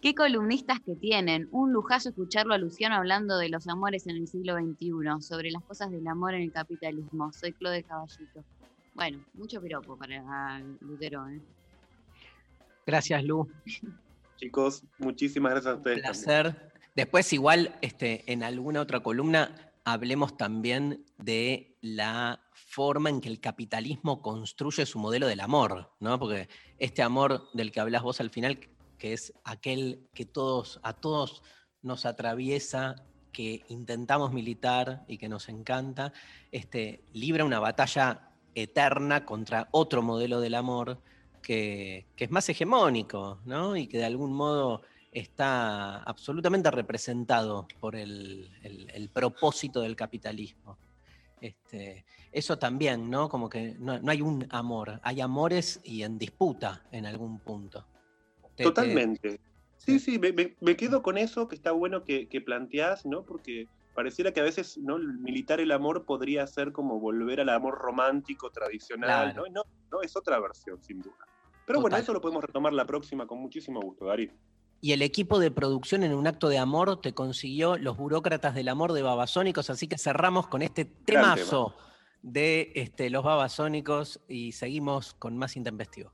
qué columnistas que tienen? Un lujazo escucharlo a Luciano hablando de los amores en el siglo XXI, sobre las cosas del amor en el capitalismo. Soy Claude Caballito. Bueno, mucho piropo para Lutero, ¿eh? Gracias, Lu. Chicos, muchísimas gracias a ustedes. también. placer. Después, igual, este, en alguna otra columna, hablemos también de la forma en que el capitalismo construye su modelo del amor, ¿no? Porque este amor del que hablas vos al final, que es aquel que todos, a todos nos atraviesa, que intentamos militar y que nos encanta, este, libra una batalla eterna contra otro modelo del amor que, que es más hegemónico, ¿no? Y que de algún modo está absolutamente representado por el, el- el propósito del capitalismo. Este, eso también, ¿no? Como que no, no hay un amor, hay amores y en disputa en algún punto. Te- te- Totalmente. Sí, sí, me, me- me quedo con eso que está bueno que, que planteás, ¿no? Porque pareciera que a veces ¿no? militar el amor podría ser como volver al amor romántico tradicional, Claro. ¿no? No, no, es otra versión, sin duda. Pero bueno, eso lo podemos retomar la próxima con muchísimo gusto, Darío. Y el equipo de producción en un acto de amor te consiguió los burócratas del amor de Babasónicos, así que cerramos con este temazo de este, los Babasónicos y seguimos con más intempestivo.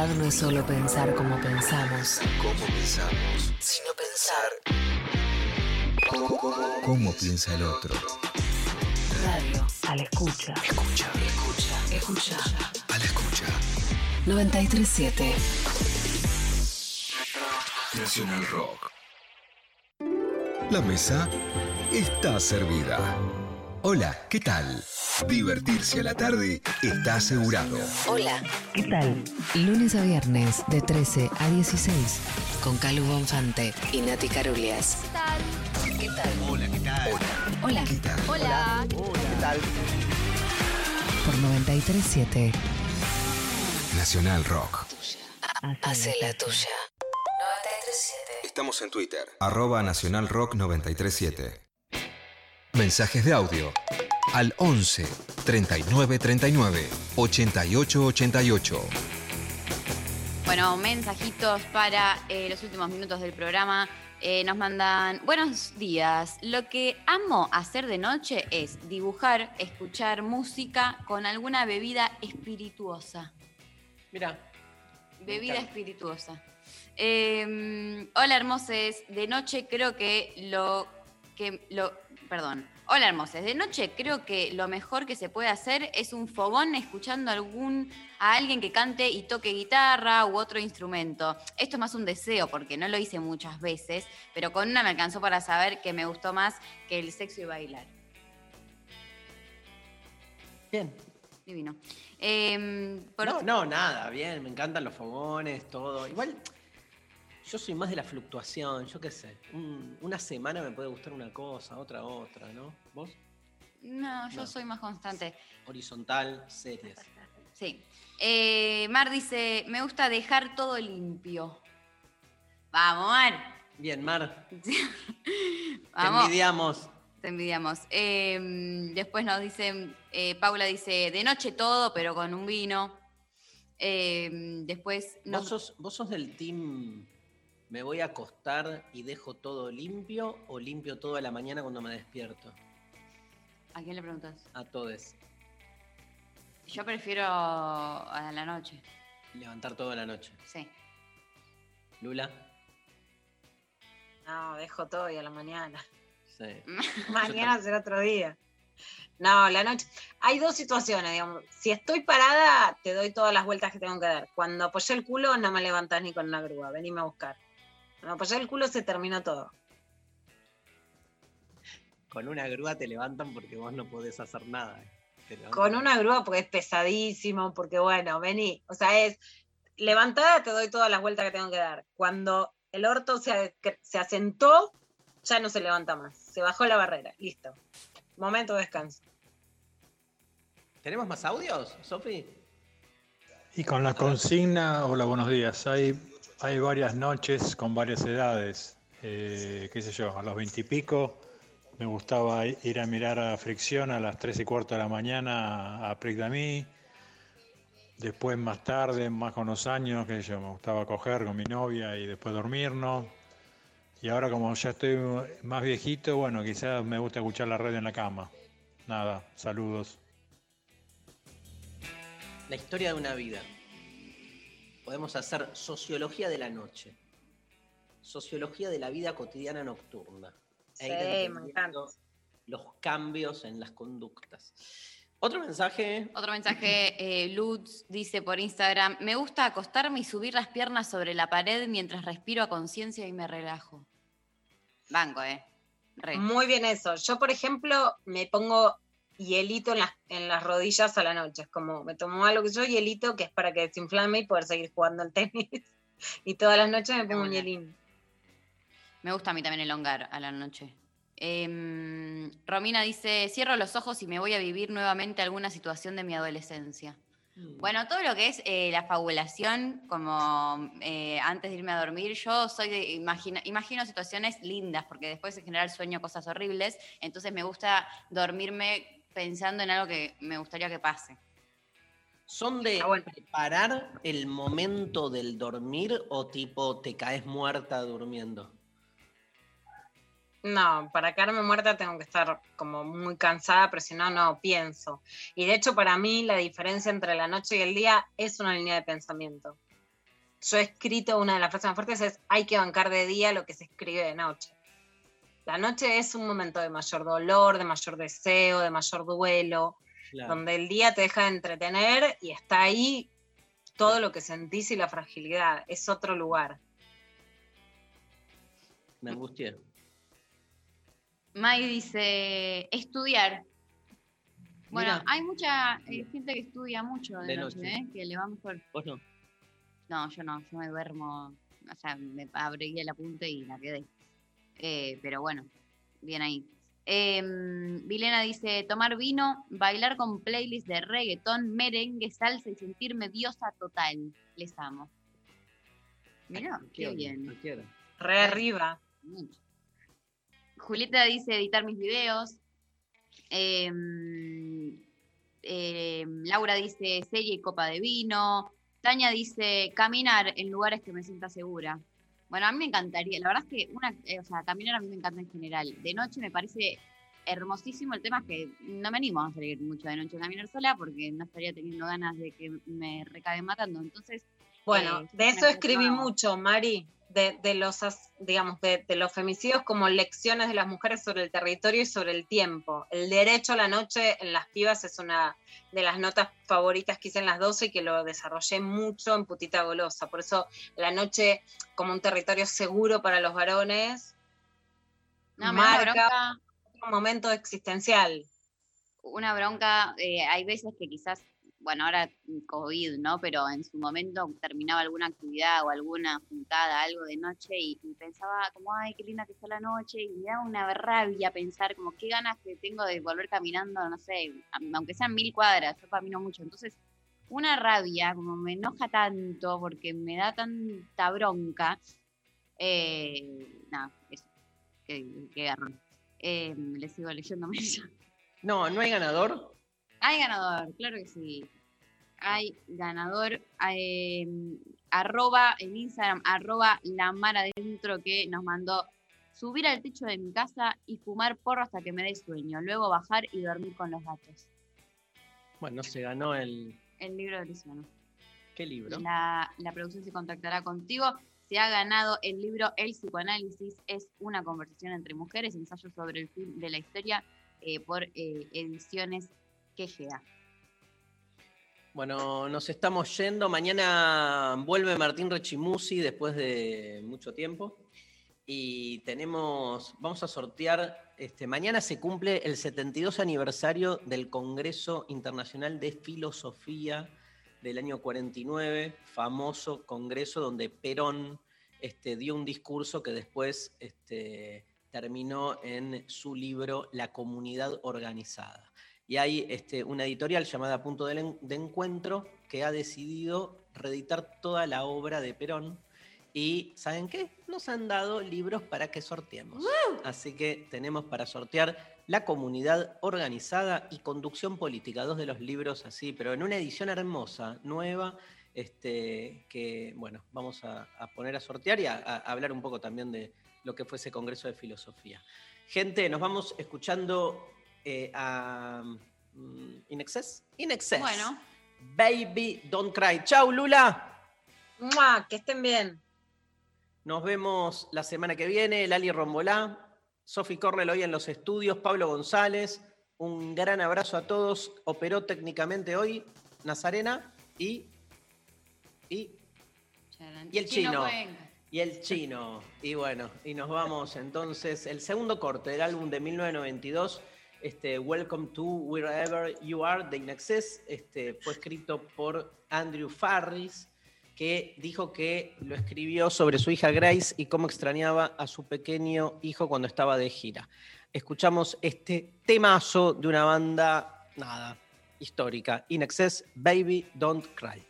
Libertad no es solo pensar como pensamos, ¿Cómo pensamos? sino pensar. ¿Cómo piensa el otro? Radio. A la escucha. Escucha. Escucha. Escucha. A la escucha. 937. Nacional Rock. La mesa está servida. Hola, ¿qué tal? Divertirse a la tarde está asegurado. Hola. ¿Qué tal? Lunes a viernes de 13 a 16 con Calu Bonfante y Nati Carulias. ¿Qué tal? Hola, ¿qué tal? Hola. ¿Qué tal? Hola. ¿Qué tal? Por 937. Nacional Rock. Hace la tuya. 937. Estamos en Twitter. Arroba Nacional Rock 937. Mensajes de audio. Al 11 39 39 88 88. Bueno, mensajitos para eh, los últimos minutos del programa. Eh, nos mandan, buenos días. Lo que amo hacer de noche es dibujar, escuchar música con alguna bebida espirituosa. Mira, Bebida espirituosa. Eh, hola, hermoses. De noche creo que lo que lo. Perdón. Hola, hermoses. De noche creo que lo mejor que se puede hacer es un fogón escuchando algún, a alguien que cante y toque guitarra u otro instrumento. Esto es más un deseo porque no lo hice muchas veces, pero con una me alcanzó para saber que me gustó más que el sexo y bailar. Bien. Divino. Eh, por- No, no, nada, bien, me encantan los fogones, todo. Igual, yo soy más de la fluctuación, yo qué sé. Un- una semana me puede gustar una cosa, otra otra, ¿no? ¿Vos? No, yo No. soy más constante. Horizontal, series. Sí. Eh, Mar dice, me gusta dejar todo limpio. Vamos, Mar. Bien, Mar. Te envidiamos. Te envidiamos. Eh, después nos dicen, eh, Paula dice, de noche todo, pero con un vino. Eh, después ¿Vos nos... sos, vos sos del team me voy a acostar y dejo todo limpio o limpio todo a la mañana cuando me despierto? ¿A quién le preguntas? A todos. Yo prefiero a la noche. Levantar toda la noche. Sí. Lula. No, dejo todo y a la mañana. Sí. Mañana será otro día. No, la noche. Hay dos situaciones, digamos. Si estoy parada, te doy todas las vueltas que tengo que dar. Cuando apoyé el culo, no me levantás ni con una grúa. Venime a buscar. Cuando apoyé el culo, se terminó todo. Con una grúa te levantan porque vos no podés hacer nada. Levantan. Con una grúa, porque es pesadísimo, porque bueno, vení. O sea, es levantada, te doy todas las vueltas que tengo que dar. Cuando el orto se, se asentó, ya no se levanta más. Se bajó la barrera. Listo. Momento de descanso. ¿Tenemos más audios, Sofi? Y con la consigna, hola, buenos días. Hay, hay varias noches con varias edades. Eh, qué sé yo, a los veintipico me gustaba ir a mirar a Fricción a las tres y cuarto de la mañana a Pric d'Ami. Después más tarde, más con los años, qué sé yo, me gustaba coger con mi novia y después dormirnos. Y ahora como ya estoy más viejito, bueno, quizás me gusta escuchar la red en la cama. Nada, saludos. La historia de una vida. Podemos hacer sociología de la noche. Sociología de la vida cotidiana nocturna. E Sí, ir me Los cambios en las conductas. Otro mensaje. Otro mensaje, eh, Lutz dice por Instagram, me gusta acostarme y subir las piernas sobre la pared mientras respiro a conciencia y me relajo. Banco, ¿eh? Re. Muy bien eso. Yo, por ejemplo, me pongo hielito en las, en las rodillas a la noche. Es como, me tomo algo que yo, hielito, que es para que desinflame y poder seguir jugando al tenis. y todas las noches me pongo un hielín. Me gusta a mí también elongar a la noche. Em, Romina dice, cierro los ojos y me voy a vivir nuevamente alguna situación de mi adolescencia. Bueno, todo lo que es eh, la fabulación, como eh, antes de irme a dormir, yo soy de, imagina- imagino situaciones lindas, porque después en general sueño cosas horribles, entonces me gusta dormirme pensando en algo que me gustaría que pase. ¿Son de preparar el momento del dormir o tipo te caes muerta durmiendo? No, para quedarme muerta tengo que estar como muy cansada, pero si no, no pienso. Y de hecho, para mí, la diferencia entre la noche y el día es una línea de pensamiento. Yo he escrito una de las frases más fuertes es hay que bancar de día lo que se escribe de noche. La noche es un momento de mayor dolor, de mayor deseo, de mayor duelo, Claro. donde el día te deja de entretener y está ahí todo lo que sentís y la fragilidad. Es otro lugar. Me angustié. May dice, estudiar. Bueno, Mira. hay mucha eh, gente que estudia mucho de, De noche, noche. ¿eh? que le va mejor. ¿Vos no? No, yo no, yo me duermo, o sea, me abrí el apunte y la quedé. Eh, pero bueno, bien ahí. Em, Vilena dice, tomar vino, bailar con playlist de reggaetón, merengue, salsa y sentirme diosa total. Les amo. Mira, qué bien. Re arriba. Julieta dice editar mis videos. Em, em, Laura dice serie y copa de vino. Tania dice caminar en lugares que me sienta segura. Bueno, a mí me encantaría. La verdad es que una, eh, o sea, caminar a mí me encanta en general. De noche me parece hermosísimo. El tema es que no me animo a salir mucho de noche a caminar sola porque no estaría teniendo ganas de que me recaben matando. Entonces, Bueno, eh, de eso escribí mucho, Mari, de, de los, digamos, de, de los femicidios como lecciones de las mujeres sobre el territorio y sobre el tiempo. El derecho a la noche en las pibas es una de las notas favoritas que hice en las 12 y que lo desarrollé mucho en Putita Golosa. Por eso la noche como un territorio seguro para los varones No, marca un momento existencial. una bronca, eh, hay veces que quizás, bueno, ahora COVID, ¿no? Pero en su momento terminaba alguna actividad o alguna juntada, algo de noche y, pensaba como, ay, qué linda que está la noche y me daba una rabia pensar como qué ganas que tengo de volver caminando, no sé, aunque sean mil cuadras, yo camino mucho, entonces una rabia, como me enoja tanto porque me da tanta bronca. Eh, nada, eso. Qué, qué garrón. Eh, le sigo leyendo eso. No, no hay ganador. Hay ganador, claro que sí. Hay ganador. eh, arroba en Instagram, arroba la mar adentro que nos mandó subir al techo de mi casa y fumar porro hasta que me dé sueño. Luego bajar y dormir con los gatos. Bueno, se ganó el. El libro de Luciano. ¿Qué libro? La, la producción se contactará contigo. Se ha ganado el libro El psicoanálisis. Es una conversación entre mujeres, ensayo sobre el fin de la historia eh, por eh, ediciones Bueno, nos estamos yendo. Mañana vuelve Martín Rechimusi después de mucho tiempo. Y tenemos, vamos a sortear, este, mañana se cumple el 72 aniversario del Congreso Internacional de Filosofía del año 49, famoso congreso donde Perón este, dio un discurso que después este, terminó en su libro La comunidad organizada. Y hay este, una editorial llamada Punto de, En- de Encuentro que ha decidido reeditar toda la obra de Perón. Y ¿saben qué? Nos han dado libros para que sorteemos. Así que tenemos para sortear La comunidad organizada y Conducción política, dos de los libros así, pero en una edición hermosa, nueva, este, que bueno, vamos a, a poner a sortear y a, a hablar un poco también de lo que fue ese Congreso de Filosofía. Gente, nos vamos escuchando eh, a mm, In Excess. In Excess. Bueno. Baby, don't cry. Chau, Lula. ¡Mua! Que estén bien. Nos vemos la semana que viene. Lali Rombolá, Sofi Cornel hoy en los estudios, Pablo González. Un gran abrazo a todos. Operó técnicamente hoy Nazarena y. Y, y el chino. Y el chino. Y bueno, y nos vamos entonces. El segundo corte del álbum de 1992, este, Welcome to Wherever You Are, de Inexcess, este, fue escrito por Andrew Farris, que dijo que lo escribió sobre su hija Grace y cómo extrañaba a su pequeño hijo cuando estaba de gira. Escuchamos este temazo de una banda, nada, histórica, Inexcess, Baby Don't Cry.